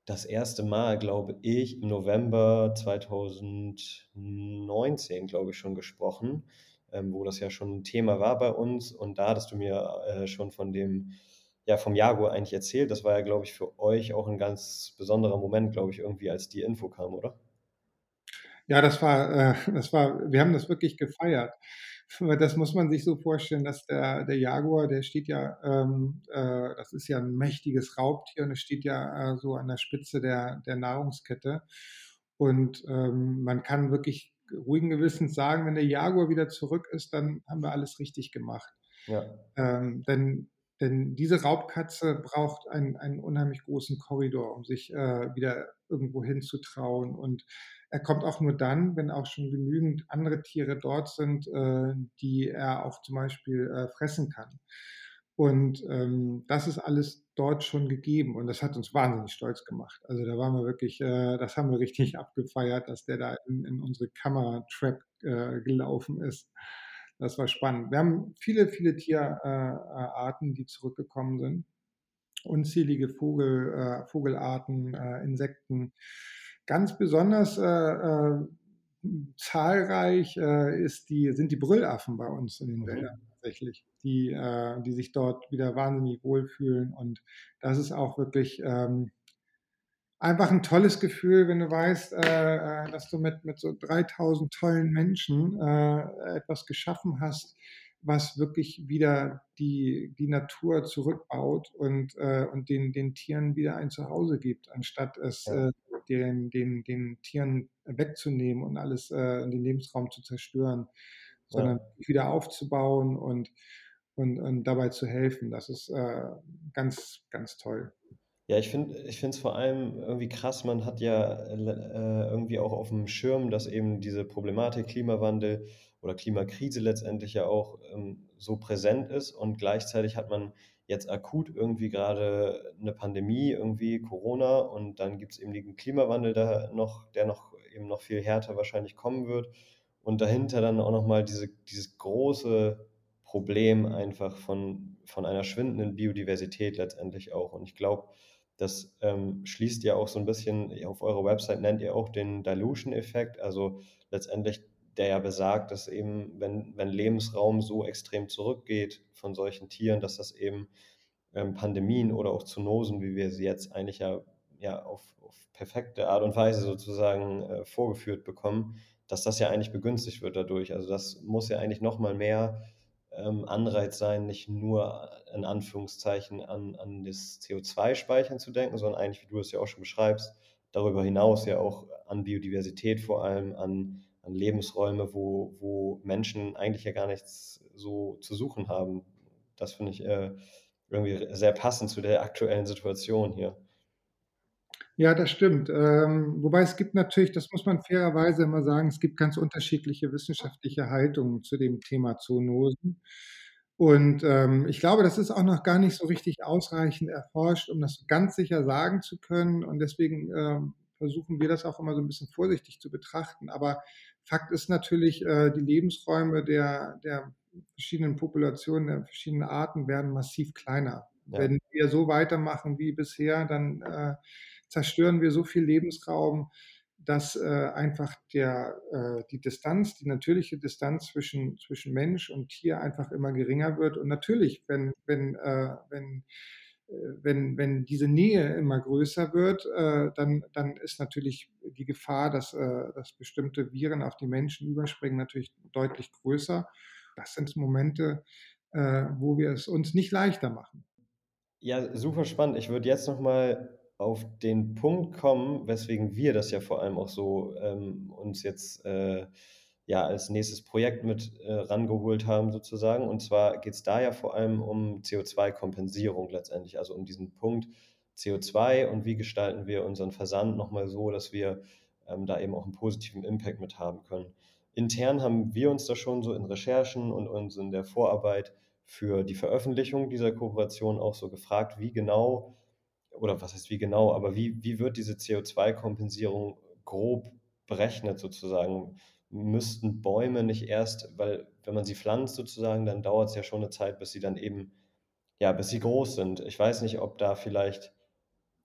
das erste Mal, glaube ich, im November 2019, glaube ich, schon gesprochen, ähm, wo das ja schon ein Thema war bei uns. Und da hattest du mir äh, schon von dem, ja, vom Jaguar eigentlich erzählt. Das war ja, glaube ich, für euch auch ein ganz besonderer Moment, glaube ich, irgendwie, als die Info kam, oder? Ja, das war, äh, das war, wir haben das wirklich gefeiert. Das muss man sich so vorstellen, dass der, der Jaguar, der steht ja, ähm, äh, das ist ja ein mächtiges Raubtier und es steht ja äh, so an der Spitze der, der Nahrungskette. Und ähm, man kann wirklich ruhigen Gewissens sagen, wenn der Jaguar wieder zurück ist, dann haben wir alles richtig gemacht. Ja. Ähm, denn, denn diese Raubkatze braucht einen, einen unheimlich großen Korridor, um sich äh, wieder irgendwo hinzutrauen und er kommt auch nur dann, wenn auch schon genügend andere Tiere dort sind, äh, die er auch zum Beispiel äh, fressen kann. Und ähm, das ist alles dort schon gegeben und das hat uns wahnsinnig stolz gemacht. Also da waren wir wirklich, äh, das haben wir richtig abgefeiert, dass der da in, in unsere Kamera-Trap äh, gelaufen ist. Das war spannend. Wir haben viele, viele Tierarten, die zurückgekommen sind. Unzählige Vogel, äh, Vogelarten, äh, Insekten. Ganz besonders äh, äh, zahlreich äh, ist die, sind die Brüllaffen bei uns in den mhm. Wäldern tatsächlich, die, äh, die sich dort wieder wahnsinnig wohlfühlen. Und das ist auch wirklich ähm, einfach ein tolles Gefühl, wenn du weißt, äh, äh, dass du mit, mit so 3000 tollen Menschen etwas geschaffen hast, was wirklich wieder die, die Natur zurückbaut und, und den, den Tieren wieder ein Zuhause gibt, anstatt es ja den, den, den Tieren wegzunehmen und alles, äh, den Lebensraum zu zerstören, sondern ja. wieder aufzubauen und, und, und dabei zu helfen. Das ist äh, ganz, ganz toll. Ja, ich finde ich es vor allem irgendwie krass, man hat ja äh, irgendwie auch auf dem Schirm, dass eben diese Problematik Klimawandel oder Klimakrise letztendlich ja auch ähm, so präsent ist und gleichzeitig hat man jetzt akut irgendwie gerade eine Pandemie, irgendwie Corona und dann gibt es eben den Klimawandel da noch, der noch eben noch viel härter wahrscheinlich kommen wird und dahinter dann auch nochmal diese, dieses große Problem einfach von, von einer schwindenden Biodiversität letztendlich auch. Und ich glaube, das ähm, schließt ja auch so ein bisschen, auf eurer Website nennt ihr auch den Dilution-Effekt, also letztendlich der ja besagt, dass eben, wenn, wenn Lebensraum so extrem zurückgeht von solchen Tieren, dass das eben ähm, Pandemien oder auch Zoonosen, wie wir sie jetzt eigentlich ja, ja auf, auf perfekte Art und Weise sozusagen äh, vorgeführt bekommen, dass das ja eigentlich begünstigt wird dadurch. Also das muss ja eigentlich nochmal mehr ähm, Anreiz sein, nicht nur in Anführungszeichen an, an das CO2-Speichern zu denken, sondern eigentlich, wie du es ja auch schon beschreibst, darüber hinaus ja auch an Biodiversität vor allem, an an Lebensräume, wo, wo Menschen eigentlich ja gar nichts so zu suchen haben. Das finde ich äh, irgendwie sehr passend zu der aktuellen Situation hier. Ja, das stimmt. Ähm, wobei es gibt natürlich, das muss man fairerweise immer sagen, es gibt ganz unterschiedliche wissenschaftliche Haltungen zu dem Thema Zoonosen. Und ähm, ich glaube, das ist auch noch gar nicht so richtig ausreichend erforscht, um das ganz sicher sagen zu können. Und deswegen ähm, versuchen wir das auch immer so ein bisschen vorsichtig zu betrachten. Aber Fakt ist natürlich, äh, die Lebensräume der, der verschiedenen Populationen, der verschiedenen Arten werden massiv kleiner. Ja. Wenn wir so weitermachen wie bisher, dann äh, zerstören wir so viel Lebensraum, dass äh, einfach der, äh, die Distanz, die natürliche Distanz zwischen, zwischen Mensch und Tier einfach immer geringer wird. Und natürlich, wenn, wenn, äh, wenn, äh, wenn, wenn diese Nähe immer größer wird, äh, dann, dann ist natürlich die Gefahr, dass, äh, dass bestimmte Viren auf die Menschen überspringen, natürlich deutlich größer. Das sind Momente, wo wir es uns nicht leichter machen. Ja, super spannend. Ich würde jetzt noch mal auf den Punkt kommen, weswegen wir das ja vor allem auch so ähm, uns jetzt äh, ja als nächstes Projekt mit äh, rangeholt haben sozusagen. Und zwar geht es da ja vor allem um CO2-Kompensierung letztendlich, also um diesen Punkt CO2 und wie gestalten wir unseren Versand nochmal so, dass wir ähm, da eben auch einen positiven Impact mit haben können. Intern haben wir uns da schon so in Recherchen und uns in der Vorarbeit für die Veröffentlichung dieser Kooperation auch so gefragt, wie genau oder was heißt wie genau, aber wie, wie wird diese CO2-Kompensierung grob berechnet sozusagen? Müssten Bäume nicht erst, weil wenn man sie pflanzt sozusagen, dann dauert es ja schon eine Zeit, bis sie dann eben, ja, bis sie groß sind. Ich weiß nicht, ob da vielleicht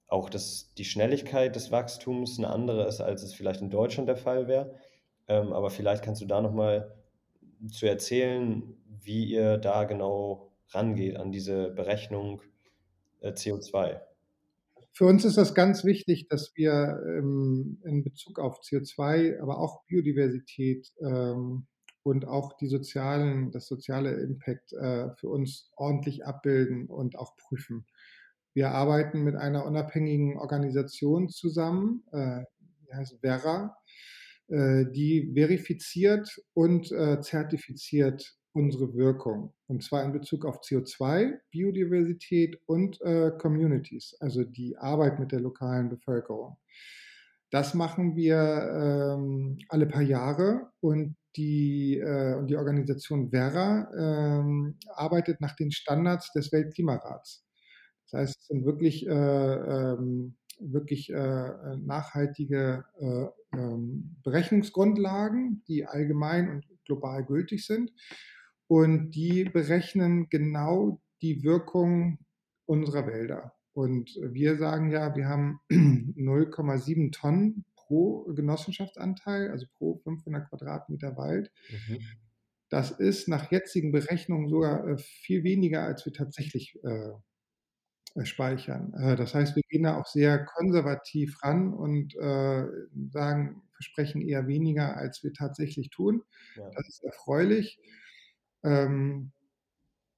auch das, die Schnelligkeit des Wachstums eine andere ist, als es vielleicht in Deutschland der Fall wäre. Ähm, aber vielleicht kannst du da nochmal zu erzählen, wie ihr da genau rangeht an diese Berechnung äh, CO2. Für uns ist das ganz wichtig, dass wir ähm, in Bezug auf CO2, aber auch Biodiversität ähm, und auch die sozialen, das soziale Impact äh, für uns ordentlich abbilden und auch prüfen. Wir arbeiten mit einer unabhängigen Organisation zusammen, äh, die heißt Vera, äh, die verifiziert und äh, zertifiziert unsere Wirkung. Und zwar in Bezug auf CO2, Biodiversität und äh, Communities, also die Arbeit mit der lokalen Bevölkerung. Das machen wir ähm, alle paar Jahre und die, äh, und die Organisation Vera ähm, arbeitet nach den Standards des Weltklimarats. Das heißt, es sind wirklich, äh, ähm, wirklich äh, nachhaltige äh, ähm, Berechnungsgrundlagen, die allgemein und global gültig sind. Und die berechnen genau die Wirkung unserer Wälder. Und wir sagen ja, wir haben 0,7 Tonnen pro Genossenschaftsanteil, also pro 500 Quadratmeter Wald. Mhm. Das ist nach jetzigen Berechnungen sogar äh, viel weniger, als wir tatsächlich äh, äh, speichern. Äh, das heißt, wir gehen da auch sehr konservativ ran und äh, sagen, versprechen eher weniger, als wir tatsächlich tun. Ja. Das ist erfreulich. Ähm,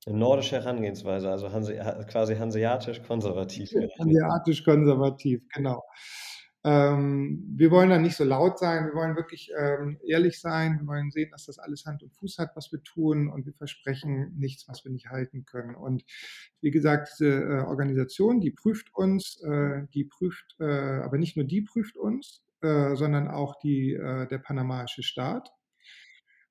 Eine nordische Herangehensweise, also Hanse, quasi hanseatisch konservativ. Hanseatisch konservativ, genau. Ähm, wir wollen da nicht so laut sein, wir wollen wirklich ähm, ehrlich sein, wir wollen sehen, dass das alles Hand und Fuß hat, was wir tun und wir versprechen nichts, was wir nicht halten können. Und wie gesagt, diese äh, Organisation, die prüft uns, äh, die prüft, äh, aber nicht nur die prüft uns, äh, sondern auch die, äh, der panamaische Staat.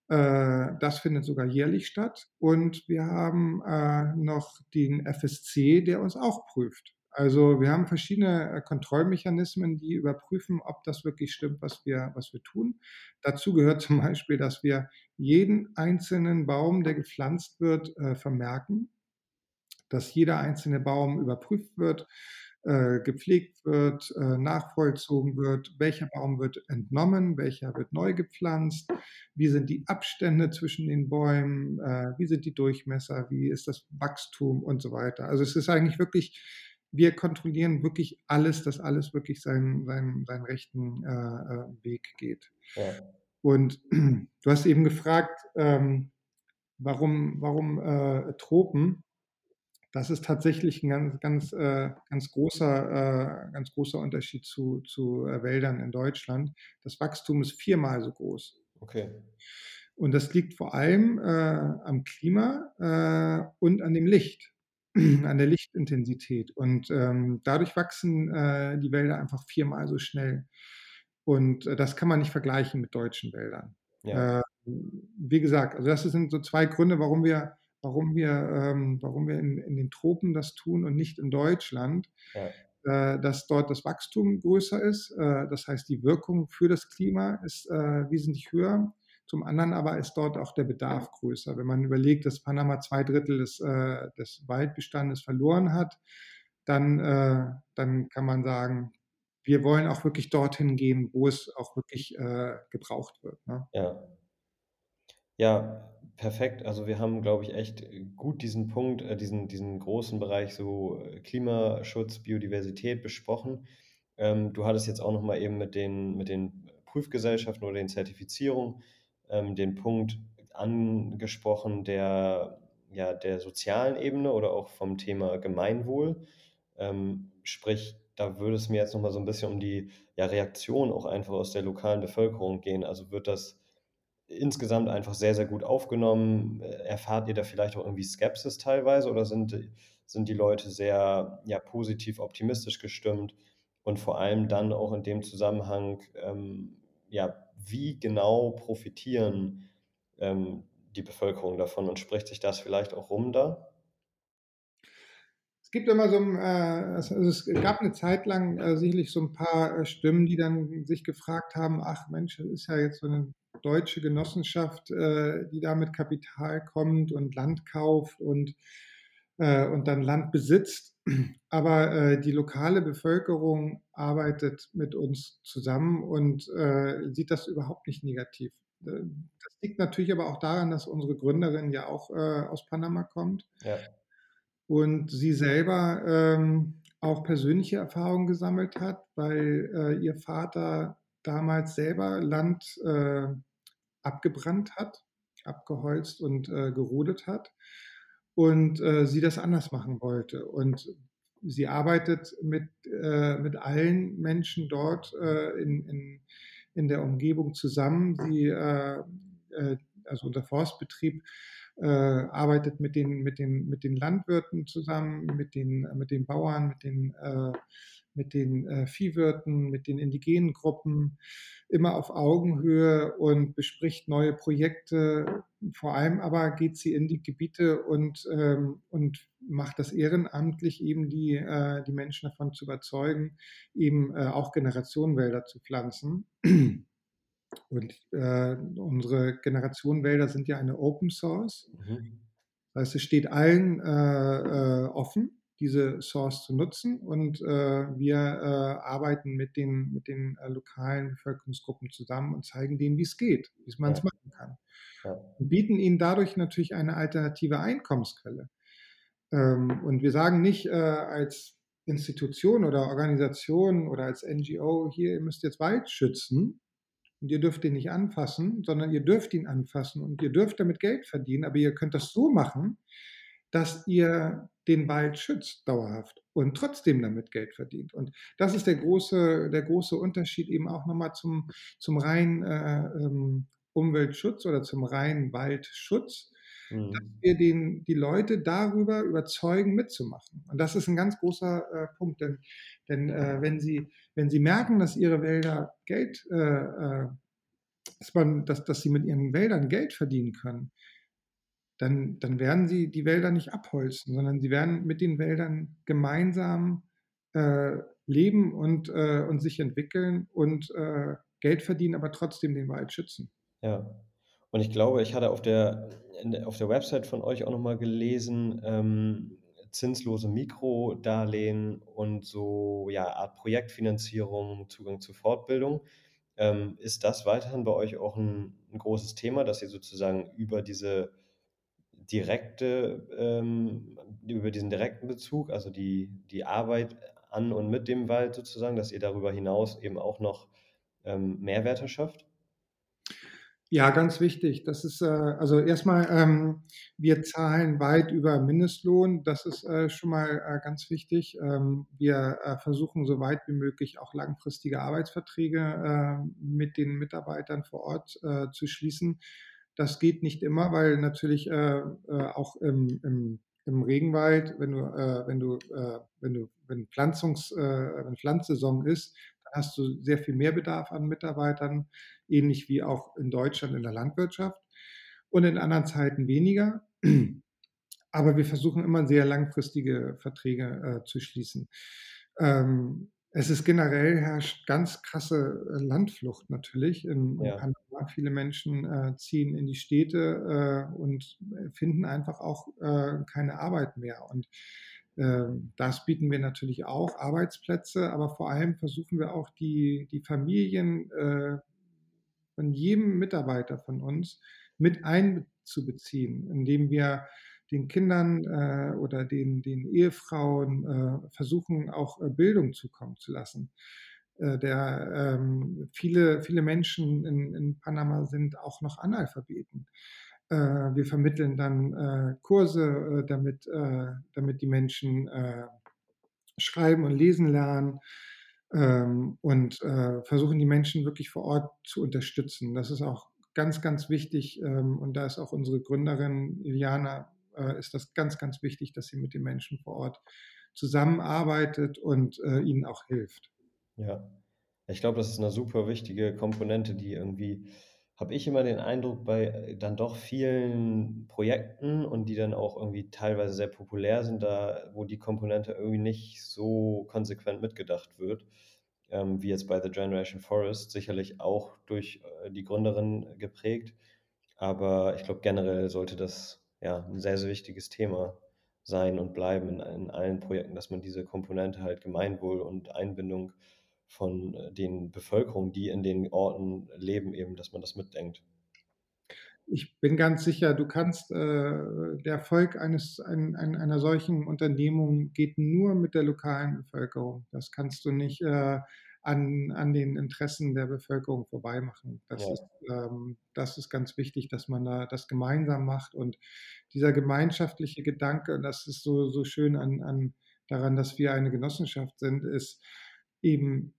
Äh, das findet sogar jährlich statt. Und wir haben äh, noch den FSC, der uns auch prüft. Also wir haben verschiedene äh, Kontrollmechanismen, die überprüfen, ob das wirklich stimmt, was wir, was wir tun. Dazu gehört zum Beispiel, dass wir jeden einzelnen Baum, der gepflanzt wird, vermerken, dass jeder einzelne Baum überprüft wird, äh, gepflegt wird, äh, nachvollzogen wird, welcher Baum wird entnommen, welcher wird neu gepflanzt, wie sind die Abstände zwischen den Bäumen, äh, wie sind die Durchmesser, wie ist das Wachstum und so weiter. Also es ist eigentlich wirklich, wir kontrollieren wirklich alles, dass alles wirklich seinen, seinen, seinen rechten Weg geht. Ja. Und du hast eben gefragt, ähm, warum, warum Tropen? Das ist tatsächlich ein ganz, ganz, äh, ganz, großer, äh, ganz großer Unterschied zu, zu äh, Wäldern in Deutschland. Das Wachstum ist viermal so groß. Okay. Und das liegt vor allem äh, am Klima äh, und an dem Licht, an der Lichtintensität. Und ähm, dadurch wachsen äh, die Wälder einfach viermal so schnell. Und das kann man nicht vergleichen mit deutschen Wäldern. Ja. wie gesagt, also das sind so zwei Gründe, warum wir warum wir, ähm, warum wir in, in den Tropen das tun und nicht in Deutschland. Ja äh, dass dort das Wachstum größer ist. Äh, das heißt, die Wirkung für das Klima ist äh, wesentlich höher. Zum anderen aber ist dort auch der Bedarf größer. Wenn man überlegt, dass Panama zwei Drittel des, des Waldbestandes verloren hat, dann, dann kann man sagen, wir wollen auch wirklich dorthin gehen, wo es auch wirklich gebraucht wird. Ne? Ja. Ja, perfekt. Also wir haben, glaube ich, echt gut diesen Punkt, äh, diesen, diesen großen Bereich so äh, Klimaschutz, Biodiversität besprochen. Ähm, du hattest jetzt auch noch mal eben mit den, mit den Prüfgesellschaften oder den Zertifizierungen ähm, den Punkt angesprochen der, ja, der sozialen Ebene oder auch vom Thema Gemeinwohl. Ähm, sprich, da würde es mir jetzt noch mal so ein bisschen um die ja, Reaktion auch einfach aus der lokalen Bevölkerung gehen. Also wird das insgesamt einfach sehr, sehr gut aufgenommen? Erfahrt ihr da vielleicht auch irgendwie Skepsis teilweise oder sind, sind die Leute sehr ja, positiv, optimistisch gestimmt? Und vor allem dann auch in dem Zusammenhang, ähm, ja, wie genau profitieren ähm, die Bevölkerung davon und spricht sich das vielleicht auch rum da? gibt immer so ein, äh, also es gab eine Zeit lang äh, sicherlich so ein paar äh, Stimmen, die dann sich gefragt haben, ach Mensch, das ist ja jetzt so eine deutsche Genossenschaft, äh, die da mit Kapital kommt und Land kauft und, äh, und dann Land besitzt. Aber äh, die lokale Bevölkerung arbeitet mit uns zusammen und sieht das überhaupt nicht negativ. Das liegt natürlich aber auch daran, dass unsere Gründerin ja auch aus Panama kommt. Ja und sie selber ähm, auch persönliche Erfahrungen gesammelt hat, weil äh, ihr Vater damals selber Land äh, abgebrannt hat, abgeholzt und äh, gerodet hat und äh, sie das anders machen wollte. Und sie arbeitet mit, äh, mit allen Menschen dort äh, in, in, in der Umgebung zusammen. Sie, also unser Forstbetrieb äh, arbeitet mit den, mit, den, mit den Landwirten zusammen, mit den, mit den Bauern, mit den, äh, mit den äh, Viehwirten, mit den indigenen Gruppen, immer auf Augenhöhe und bespricht neue Projekte. Vor allem aber geht sie in die Gebiete und, ähm, und macht das ehrenamtlich, eben die, äh, die Menschen davon zu überzeugen, eben äh, auch Generationenwälder zu pflanzen. Und äh, unsere Generation Wälder sind ja eine Open Source. Mhm. Das heißt, es steht allen äh, äh, offen, diese Source zu nutzen. Und äh, wir äh, arbeiten mit den, mit den äh, lokalen Bevölkerungsgruppen zusammen und zeigen denen, wie es geht, wie man es ja. machen kann. Ja. Und bieten ihnen dadurch natürlich eine alternative Einkommensquelle. Ähm, und wir sagen nicht als Institution oder Organisation oder als NGO, hier, ihr müsst jetzt Wald schützen, und ihr dürft ihn nicht anfassen, sondern ihr dürft ihn anfassen und ihr dürft damit Geld verdienen, aber ihr könnt das so machen, dass ihr den Wald schützt dauerhaft und trotzdem damit Geld verdient. Und das ist der große, der große Unterschied eben auch nochmal zum, zum reinen äh, ähm, Umweltschutz oder zum reinen Waldschutz, mhm. dass wir den, die Leute darüber überzeugen, mitzumachen. Und das ist ein ganz großer äh, Punkt, denn, denn äh, wenn, sie, wenn sie merken, dass ihre Wälder Geld, äh, äh, dass, man, dass, dass sie mit ihren Wäldern Geld verdienen können, dann, dann werden sie die Wälder nicht abholzen, sondern sie werden mit den Wäldern gemeinsam äh, leben und, äh, und sich entwickeln und äh, Geld verdienen, aber trotzdem den Wald schützen. Ja, und ich glaube, ich hatte auf der, auf der Website von euch auch nochmal gelesen, ähm, zinslose Mikrodarlehen und so ja, Art Projektfinanzierung, Zugang zu Fortbildung. Ähm, ist das weiterhin bei euch auch ein, ein, großes Thema, dass ihr sozusagen über diese direkte, ähm, über diesen direkten Bezug, also die, die Arbeit an und mit dem Wald sozusagen, dass ihr darüber hinaus eben auch noch ähm, Mehrwerte schafft? Ja, ganz wichtig. Das ist äh, also erstmal, ähm, wir zahlen weit über Mindestlohn. Das ist äh, schon mal äh, ganz wichtig. Ähm, wir äh, versuchen so weit wie möglich auch langfristige Arbeitsverträge äh, mit den Mitarbeitern vor Ort äh, zu schließen. Das geht nicht immer, weil natürlich auch im, im, im, Regenwald, wenn du, wenn du, wenn du, wenn Pflanzungs, wenn Pflanzsaison ist, hast du sehr viel mehr Bedarf an Mitarbeitern, ähnlich wie auch in Deutschland in der Landwirtschaft und in anderen Zeiten weniger. aber wir versuchen immer sehr langfristige Verträge äh, zu schließen. Ähm, es ist generell herrscht ganz krasse äh, Landflucht natürlich in, in Panama. Viele Menschen äh, ziehen in die Städte äh, und finden einfach auch äh, keine Arbeit mehr. Und das bieten wir natürlich auch, Arbeitsplätze, aber vor allem versuchen wir auch die, die Familien äh, von jedem Mitarbeiter von uns mit einzubeziehen, indem wir den Kindern äh, oder den, den Ehefrauen äh, versuchen, auch äh, Bildung zukommen zu lassen. Äh, der, ähm, viele, viele Menschen in, in Panama sind auch noch Analphabeten. Äh, wir vermitteln dann äh, Kurse, damit, damit die Menschen schreiben und lesen lernen ähm, und versuchen die Menschen wirklich vor Ort zu unterstützen. Das ist auch ganz, ganz wichtig ähm, und da ist auch unsere Gründerin Iliana äh, ist das ganz, ganz wichtig, dass sie mit den Menschen vor Ort zusammenarbeitet und äh, ihnen auch hilft. Ja, ich glaube, das ist eine super wichtige Komponente, die irgendwie, habe ich immer den Eindruck, bei äh, dann doch vielen Projekten und die dann auch irgendwie teilweise sehr populär sind, da wo die Komponente irgendwie nicht so konsequent mitgedacht wird, ähm, wie jetzt bei The Generation Forest, sicherlich auch durch äh, die Gründerin geprägt. Aber ich glaube, generell sollte das ja, ein sehr, sehr wichtiges Thema sein und bleiben in, in allen Projekten, dass man diese Komponente halt Gemeinwohl und Einbindung von äh, den Bevölkerungen, die in den Orten leben, eben, dass man das mitdenkt. Ich bin ganz sicher, du kannst, äh, der Erfolg eines, ein, ein, einer solchen Unternehmung geht nur mit der lokalen Bevölkerung. Das kannst du nicht äh, an, an den Interessen der Bevölkerung vorbeimachen. Das, ja. ist, ähm, das ist ganz wichtig, dass man da das gemeinsam macht. Und dieser gemeinschaftliche Gedanke, das ist so, so schön an, an daran, dass wir eine Genossenschaft sind, ist eben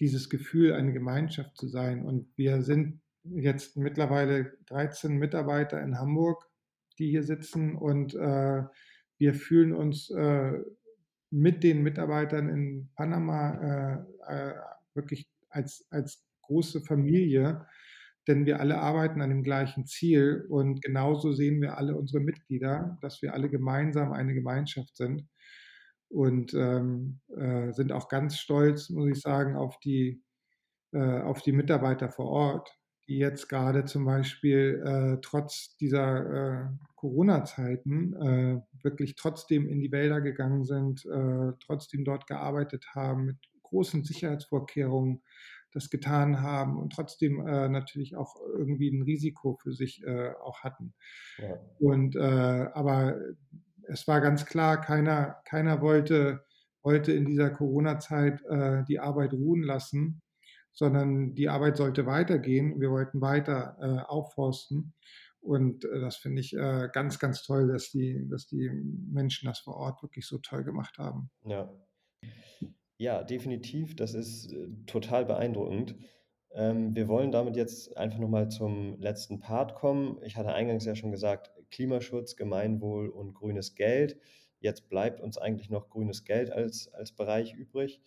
dieses Gefühl, eine Gemeinschaft zu sein. Und wir sind jetzt mittlerweile 13 Mitarbeiter in Hamburg, die hier sitzen. Und äh, wir fühlen uns äh, mit den Mitarbeitern in Panama äh, äh, wirklich als, als große Familie, denn wir alle arbeiten an dem gleichen Ziel. Und genauso sehen wir alle unsere Mitglieder, dass wir alle gemeinsam eine Gemeinschaft sind und ähm, äh, sind auch ganz stolz, muss ich sagen, auf die, äh, auf die Mitarbeiter vor Ort, die jetzt gerade zum Beispiel äh, trotz dieser äh, Corona-Zeiten äh, wirklich trotzdem in die Wälder gegangen sind, äh, trotzdem dort gearbeitet haben, mit großen Sicherheitsvorkehrungen das getan haben und trotzdem natürlich auch irgendwie ein Risiko für sich auch hatten. Ja. Und aber es war ganz klar, keiner, keiner wollte, wollte in dieser Corona-Zeit die Arbeit ruhen lassen sondern die Arbeit sollte weitergehen. Wir wollten weiter äh, aufforsten. Und äh, das finde ich äh, ganz, ganz toll, dass die, dass die Menschen das vor Ort wirklich so toll gemacht haben. Ja, ja definitiv. Das ist äh, total beeindruckend. Ähm, wir wollen damit jetzt einfach nochmal zum letzten Part kommen. Ich hatte eingangs ja schon gesagt, Klimaschutz, Gemeinwohl und grünes Geld. Jetzt bleibt uns eigentlich noch grünes Geld als, als Bereich übrig.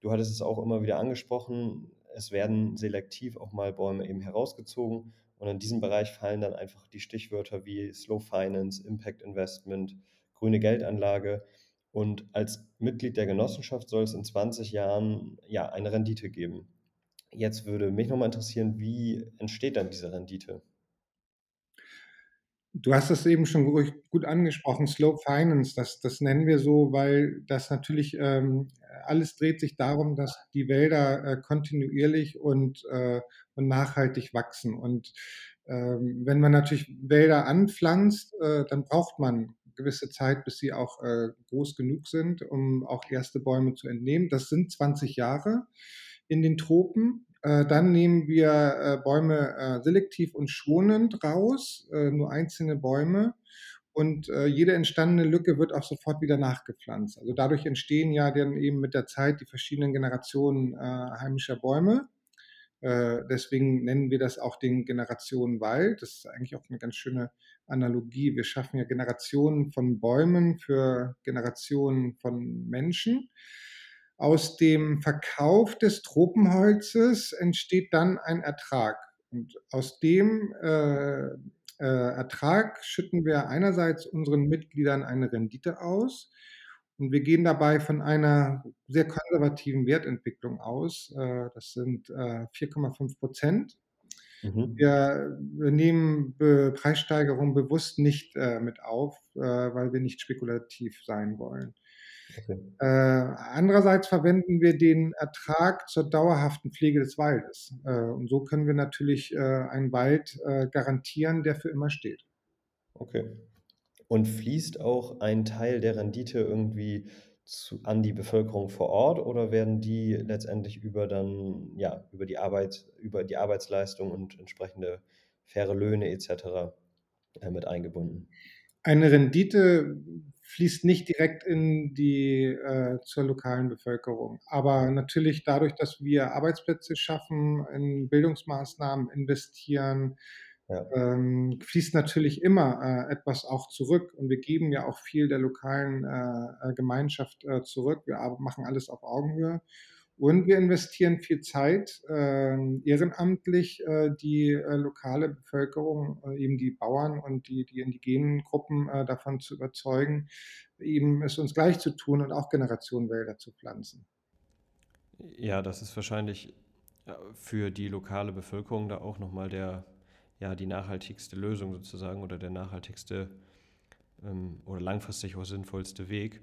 Du hattest es auch immer wieder angesprochen, es werden selektiv auch mal Bäume eben herausgezogen und in diesem Bereich fallen dann einfach die Stichwörter wie Slow Finance, Impact Investment, grüne Geldanlage. Und als Mitglied der Genossenschaft soll es in 20 Jahren ja eine Rendite geben. Jetzt würde mich nochmal interessieren, wie entsteht dann diese Rendite? Du hast es eben schon gut angesprochen, Slow Finance, das, das nennen wir so, weil das natürlich ähm, alles dreht sich darum, dass die Wälder äh, kontinuierlich und, äh, und nachhaltig wachsen. Und ähm, wenn man natürlich Wälder anpflanzt, äh, dann braucht man gewisse Zeit, bis sie auch äh, groß genug sind, um auch erste Bäume zu entnehmen. Das sind 20 Jahre in den Tropen. Äh, dann nehmen wir äh, Bäume äh, selektiv und schonend raus, nur einzelne Bäume. Und jede entstandene Lücke wird auch sofort wieder nachgepflanzt. Also dadurch entstehen ja dann eben mit der Zeit die verschiedenen Generationen heimischer Bäume. deswegen nennen wir das auch den Generationenwald. Das ist eigentlich auch eine ganz schöne Analogie. Wir schaffen ja Generationen von Bäumen für Generationen von Menschen. Aus dem Verkauf des Tropenholzes entsteht dann ein Ertrag. Und aus dem äh, äh, Ertrag schütten wir einerseits unseren Mitgliedern eine Rendite aus und wir gehen dabei von einer sehr konservativen Wertentwicklung aus. Äh, das sind äh, 4,5 Prozent. Mhm. Wir, wir, nehmen Be Preissteigerungen bewusst nicht äh, mit auf, äh, weil wir nicht spekulativ sein wollen. Okay. Äh, andererseits verwenden wir den Ertrag zur dauerhaften Pflege des Waldes. Äh, und so können wir natürlich äh, einen Wald äh, garantieren, der für immer steht. Okay. Und fließt auch ein Teil der Rendite irgendwie zu, an die Bevölkerung vor Ort oder werden die letztendlich über dann ja über die Arbeit über die Arbeitsleistung und entsprechende faire Löhne etc. Äh, mit eingebunden? Eine Rendite fließt nicht direkt in die äh, zur lokalen Bevölkerung, aber natürlich dadurch, dass wir Arbeitsplätze schaffen, in Bildungsmaßnahmen investieren, ja. ähm, fließt natürlich immer äh, etwas auch zurück. Und wir geben ja auch viel der lokalen äh, äh Gemeinschaft äh, zurück. Wir machen alles auf Augenhöhe. Und wir investieren viel Zeit äh, ehrenamtlich, äh, die äh, lokale Bevölkerung, äh, eben die Bauern und die, die indigenen Gruppen äh, davon zu überzeugen, eben es uns gleich zu tun und auch Generationenwälder zu pflanzen. Ja, das ist wahrscheinlich äh, für die lokale Bevölkerung da auch nochmal der, ja, die nachhaltigste Lösung sozusagen oder der nachhaltigste ähm, oder langfristig auch sinnvollste Weg.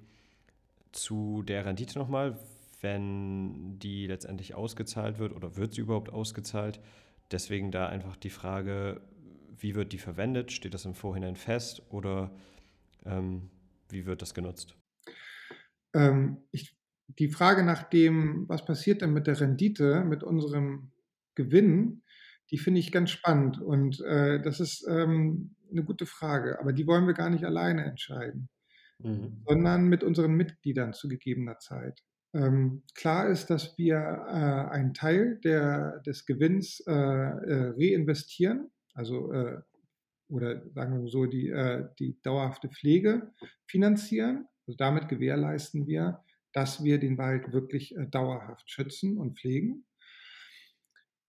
Zu der Rendite nochmal wenn die letztendlich ausgezahlt wird oder wird sie überhaupt ausgezahlt. Deswegen da einfach die Frage, wie wird die verwendet? Steht das im Vorhinein fest oder ähm, wie wird das genutzt? Ähm, ich, die Frage nach dem, was passiert denn mit der Rendite, mit unserem Gewinn, die finde ich ganz spannend. Und äh, das ist ähm, eine gute Frage, aber die wollen wir gar nicht alleine entscheiden, mhm. sondern mit unseren Mitgliedern zu gegebener Zeit. Ähm, klar ist, dass wir äh, einen Teil der, des Gewinns äh, äh, reinvestieren, also äh, oder sagen wir so, die, äh, die dauerhafte Pflege finanzieren. Also damit gewährleisten wir, dass wir den Wald wirklich äh, dauerhaft schützen und pflegen.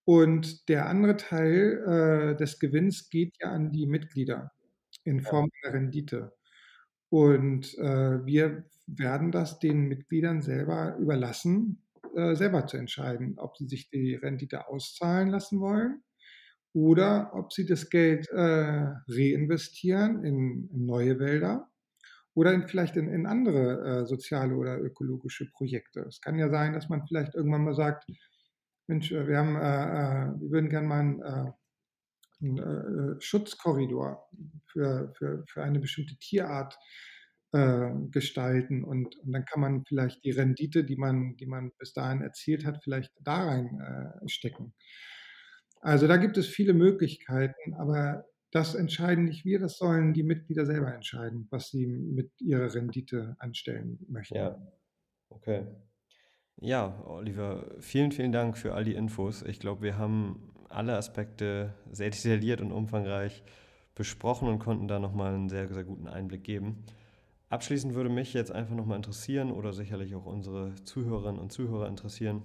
Und der andere Teil des Gewinns geht ja an die Mitglieder in Form einer Rendite. Und wir werden das den Mitgliedern selber überlassen, äh, selber zu entscheiden, ob sie sich die Rendite auszahlen lassen wollen oder ob sie das Geld äh, reinvestieren in, in, neue Wälder oder in, vielleicht in, in andere äh, soziale oder ökologische Projekte. Es kann ja sein, dass man vielleicht irgendwann mal sagt, Mensch, äh, wir, haben, äh, äh, wir würden gerne mal einen, einen Schutzkorridor für, für, für eine bestimmte Tierart äh, gestalten und, und, dann kann man vielleicht die Rendite, die man, die man bis dahin erzielt hat, vielleicht da rein äh, stecken. Also da gibt es viele Möglichkeiten, aber das entscheiden nicht wir, das sollen die Mitglieder selber entscheiden, was sie mit ihrer Rendite anstellen möchten. Ja, okay. Ja, Oliver, vielen, vielen Dank für all die Infos. Ich glaube, wir haben alle Aspekte sehr detailliert und umfangreich besprochen und konnten da nochmal einen sehr, sehr guten Einblick geben. Abschließend würde mich jetzt einfach nochmal interessieren oder sicherlich auch unsere Zuhörerinnen und Zuhörer interessieren,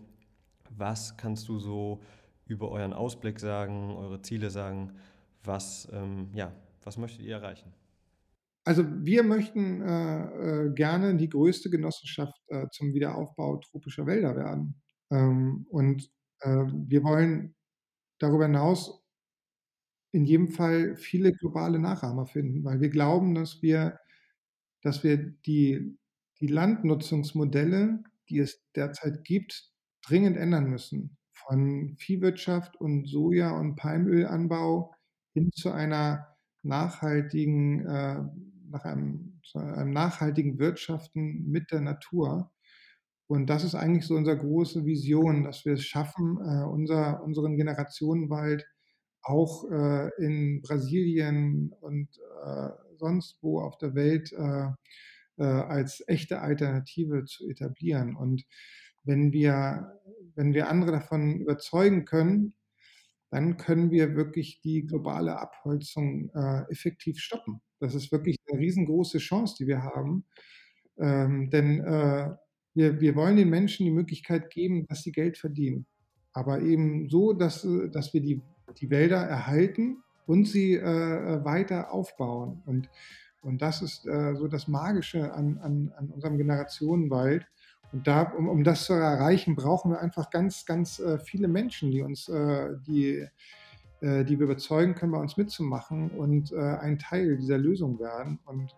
was kannst du so über euren Ausblick sagen, eure Ziele sagen, was, ähm, ja, was möchtet ihr erreichen? Also wir möchten äh, äh, gerne die größte Genossenschaft äh, zum Wiederaufbau tropischer Wälder werden. Ähm, und äh, wir wollen darüber hinaus in jedem Fall viele globale Nachahmer finden, weil wir glauben, dass wir dass wir die, die Landnutzungsmodelle, die es derzeit gibt, dringend ändern müssen. Von Viehwirtschaft und Soja- und Palmölanbau hin zu einer nachhaltigen, äh, nach einem, einem nachhaltigen Wirtschaften mit der Natur. Und das ist eigentlich so unsere große Vision, dass wir es schaffen, äh, unser, unseren Generationenwald auch äh, in Brasilien und äh, sonst wo auf der Welt äh, äh, als echte Alternative zu etablieren. Und wenn wir, wenn wir andere davon überzeugen können, dann können wir wirklich die globale Abholzung äh, effektiv stoppen. Das ist wirklich eine riesengroße Chance, die wir haben. Ähm, denn wir, wir wollen den Menschen die Möglichkeit geben, dass sie Geld verdienen. Aber eben so, dass, dass wir die, die Wälder erhalten und sie äh, weiter aufbauen. Und, und das ist äh, so das Magische an, an, an unserem Generationenwald. Und da, um, um das zu erreichen, brauchen wir einfach ganz, ganz äh, viele Menschen, die uns, äh, die, äh, die wir überzeugen können, bei uns mitzumachen und äh, ein Teil dieser Lösung werden. Und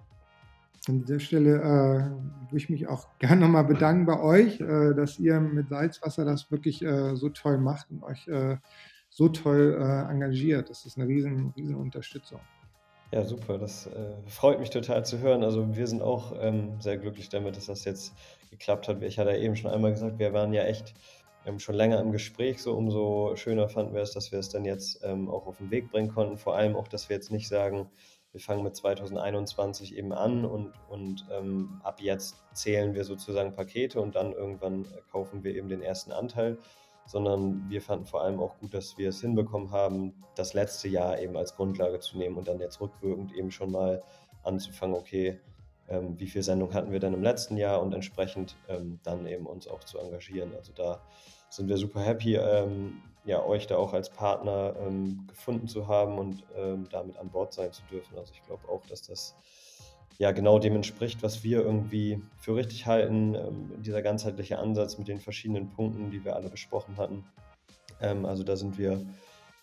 an dieser Stelle äh, würde ich mich auch gerne nochmal bedanken bei euch, äh, dass ihr mit Salzwasser das wirklich äh, so toll macht und euch äh, so toll äh, engagiert. Das ist eine riesen, riesen Unterstützung. Ja, super. Das äh, freut mich total zu hören. Also wir sind auch ähm, sehr glücklich damit, dass das jetzt geklappt hat. Ich hatte ja eben schon einmal gesagt, wir waren ja echt ähm, schon länger im Gespräch. So umso schöner fanden wir es, dass wir es dann jetzt ähm, auch auf den Weg bringen konnten. Vor allem auch, dass wir jetzt nicht sagen, wir fangen mit 2021 eben an und, und ähm, ab jetzt zählen wir sozusagen Pakete und dann irgendwann kaufen wir eben den ersten Anteil, sondern wir fanden vor allem auch gut, dass wir es hinbekommen haben, das letzte Jahr eben als Grundlage zu nehmen und dann jetzt rückwirkend eben schon mal anzufangen, okay, ähm, wie viel Sendung hatten wir denn im letzten Jahr und entsprechend ähm, dann eben uns auch zu engagieren. Also da sind wir super happy, ähm, ja, euch da auch als Partner ähm, gefunden zu haben und ähm, damit an Bord sein zu dürfen. Also ich glaube auch, dass das ja genau dem entspricht, was wir irgendwie für richtig halten, ähm, dieser ganzheitliche Ansatz mit den verschiedenen Punkten, die wir alle besprochen hatten. Ähm, also da sind wir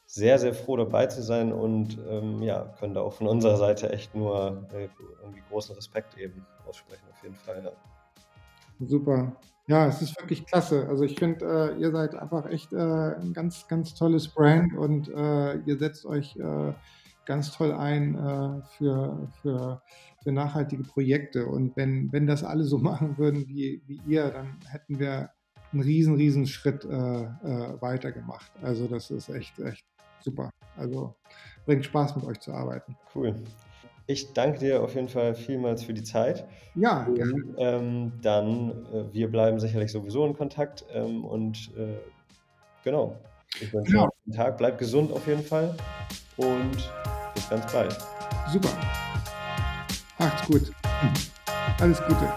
sehr, sehr froh dabei zu sein und ähm, ja, können da auch von unserer Seite echt nur äh, irgendwie großen Respekt eben aussprechen, auf jeden Fall. Ja. Super. Ja, es ist wirklich klasse. Also ich finde, äh, ihr seid einfach echt äh, ein ganz, ganz tolles Brand und äh, ihr setzt euch äh, ganz toll ein äh, für, für, für nachhaltige Projekte. Und wenn, wenn das alle so machen würden wie, wie ihr, dann hätten wir einen riesen, riesen Schritt äh, weitergemacht. Also das ist echt, echt super. Also bringt Spaß mit euch zu arbeiten. Cool. Ich danke dir auf jeden Fall vielmals für die Zeit. Ja, gerne. Ähm, dann, äh, wir bleiben sicherlich sowieso in Kontakt ähm, und äh, genau. Ich wünsche genau. einen Tag, bleib gesund auf jeden Fall und bis ganz bald. Super. Macht's gut. Alles Gute.